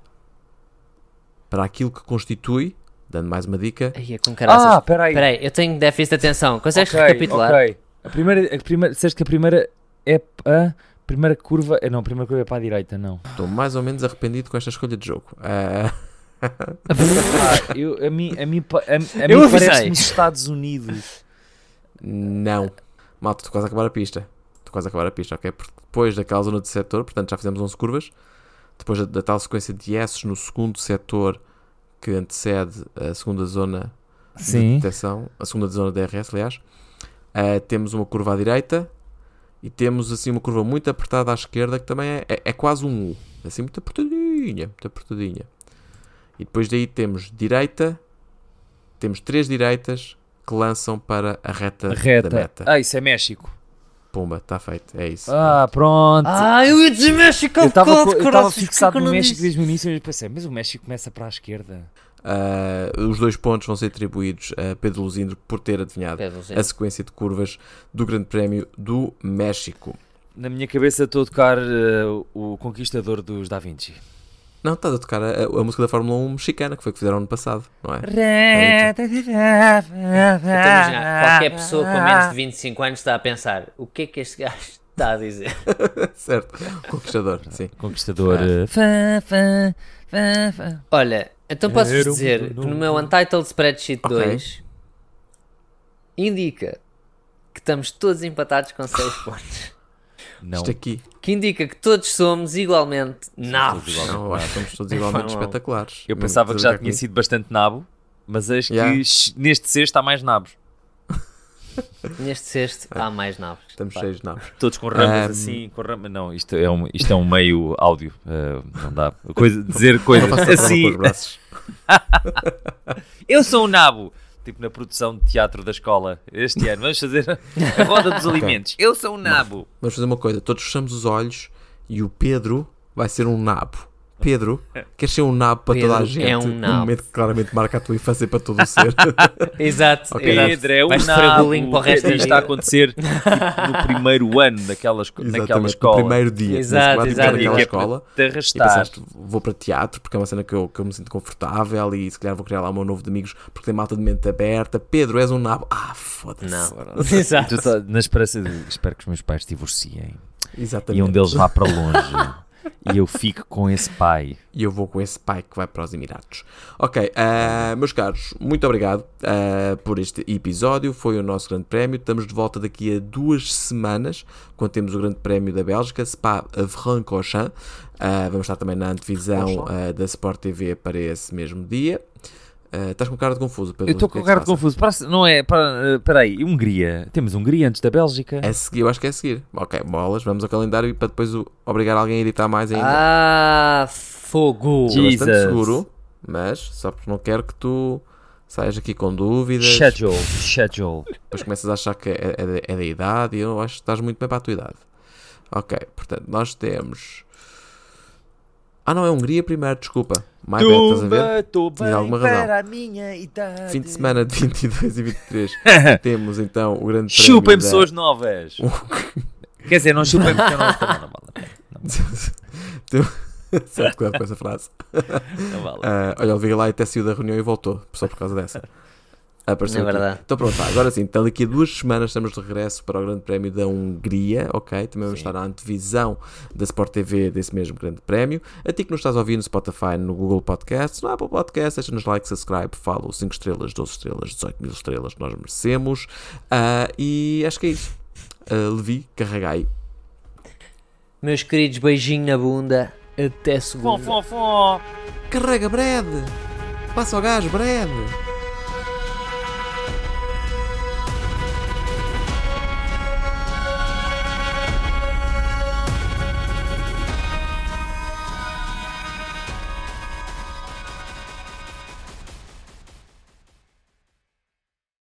para aquilo que constitui, dando mais uma dica, Ai, é com caraças. Ah, espera aí. Espera aí, eu tenho déficit de atenção. Consegues Ok, recapitular? ok. A primeira, a primeira, disseste que a primeira é a primeira curva. eh, Não, a primeira curva é para a direita, não. estou mais ou menos arrependido com esta escolha de jogo. Ah, Ah, eu, a mim, a mim, a, a mim parece-me os Estados Unidos. não. Malta, estou quase a acabar a pista. Estou quase a acabar a pista, ok? Porque depois daquela zona de setor, portanto já fizemos 11 curvas, depois da, da tal sequência de S no segundo setor que antecede a segunda zona de Sim. detecção, a segunda zona de DRS, aliás, ah, temos uma curva à direita e temos assim uma curva muito apertada à esquerda que também é, é, é quase um U, assim muito apertadinha, muito apertadinha. E depois daí temos direita, temos três direitas que lançam para a reta, da Reta. meta. Ah, isso é México. Pumba, está feito, é isso. Ah, pronto. Ah, eu ia dizer México eu estava fixado no México disse? desde o início e eu pensei, mas o México começa para a esquerda. Ah, os dois pontos vão ser atribuídos a Pedro Luzindro por ter adivinhado a sequência de curvas do Grande Prémio do México. Na minha cabeça estou a tocar eh, o Conquistador dos Da Vinci. Não, estás a tocar a, a música da Fórmula 1 mexicana, que foi o que fizeram ano passado, não é? Eu estou a imaginar, qualquer pessoa com menos de 25 anos está a pensar o que é que este gajo está a dizer? certo, Conquistador, sim. Conquistador. Ah. eh, fã, fã, fã, fã. Olha, então um dizer que no meu. Untitled Spreadsheet Ok. 2 indica que estamos todos empatados com 6 pontos. Não. Isto aqui, Que indica que todos somos igualmente nabos. não, eu acho que somos todos igualmente Fórmula 1. espetaculares. Eu Não pensava que já tinha sido bastante nabo, mas acho Yeah. que neste sexto há mais nabos. Neste sexto há mais nabos. Estamos Pá. cheios de nabos. Todos com ramas Ahm. assim, com ramas. Não, isto é um, isto é um meio áudio. eh, não dá. Coisa, dizer coisas com assim. os braços. Eu sou um nabo. Tipo na produção de teatro da escola. Este ano vamos fazer a roda dos alimentos. Eu sou um nabo. Vamos fazer uma coisa, todos fechamos os olhos e o Pedro vai ser um nabo. Pedro, queres ser um nabo para toda a Pedro gente? é um nabo. momento que claramente marca a tua infância para todo o ser. Exato, Ok. exato. Pedro é um Vais nabo. bullying para o resto da Isto está a acontecer tipo, no primeiro ano daquela, naquela escola. no primeiro dia. Exato, Exato, exato. naquela que é escola. te E arrastar. pensaste, vou para teatro porque é uma cena que eu, que eu me sinto confortável e se calhar vou criar lá o meu novo de amigos porque tem malta de mente aberta. Pedro, és um nabo. Ah, foda-se. Não. Exato. Tá- na esperança de espero que os meus pais divorciem Exatamente. e um deles vá para longe e eu fico com esse pai. E eu vou com esse pai que vai para os Emirados. Ok, ah, meus caros, muito obrigado ah, por este episódio. Foi o nosso Grande Prémio. Estamos de volta daqui a duas semanas, quando temos o Grande Prémio da Bélgica, Spa-Francorchamps. Ah, vamos estar também na antevisão da Sport TV para esse mesmo dia. Ah, estás com cara de confuso, Pedro? Eu estou com é cara de confuso. Parece- não é? para- Espera aí, Hungria. Temos Hungria antes da Bélgica. É seguir, eu acho que é seguir. Ok, bolas, vamos ao calendário e para depois o- obrigar alguém a editar mais ainda. Ah, fogo. Estou bastante Jesus. seguro, mas só porque não quero que tu saias aqui com dúvidas. Schedule, schedule. Depois começas a achar que é, é da- é da idade e eu acho que estás muito bem para a tua idade. Ok, portanto, nós temos. Ah, não, é Hungria primeiro, desculpa. My bad, estás a ver? tô Tinha alguma razão. para a minha idade. Fim de semana de 22 e 23. temos então o grande. Chupem da- pessoas novas. Quer dizer, não chupem porque eu não, também não vale a pena. Certo, claro, com essa frase. Não vale. Ah, olha, o Viga lá até saiu da reunião e voltou, só por causa dessa. Apareceu É aqui. verdade. Então pronto, vá, agora sim, então daqui a duas semanas estamos de regresso para o Grande Prémio da Hungria, ok? Também vamos Sim. estar na antevisão da Sport TV desse mesmo Grande Prémio. A ti que nos estás ouvir no Spotify, no Google Podcasts, no Apple Podcasts, deixa-nos like, subscribe, follow, 5 estrelas, 12 estrelas, 18 mil estrelas que nós merecemos. Ah, e acho que é isso. Ah, Levi, carrega aí. Meus queridos, beijinho na bunda. Até segunda. Fom, fom, fom. Carrega, Brad! Passa ao gajo, Brad!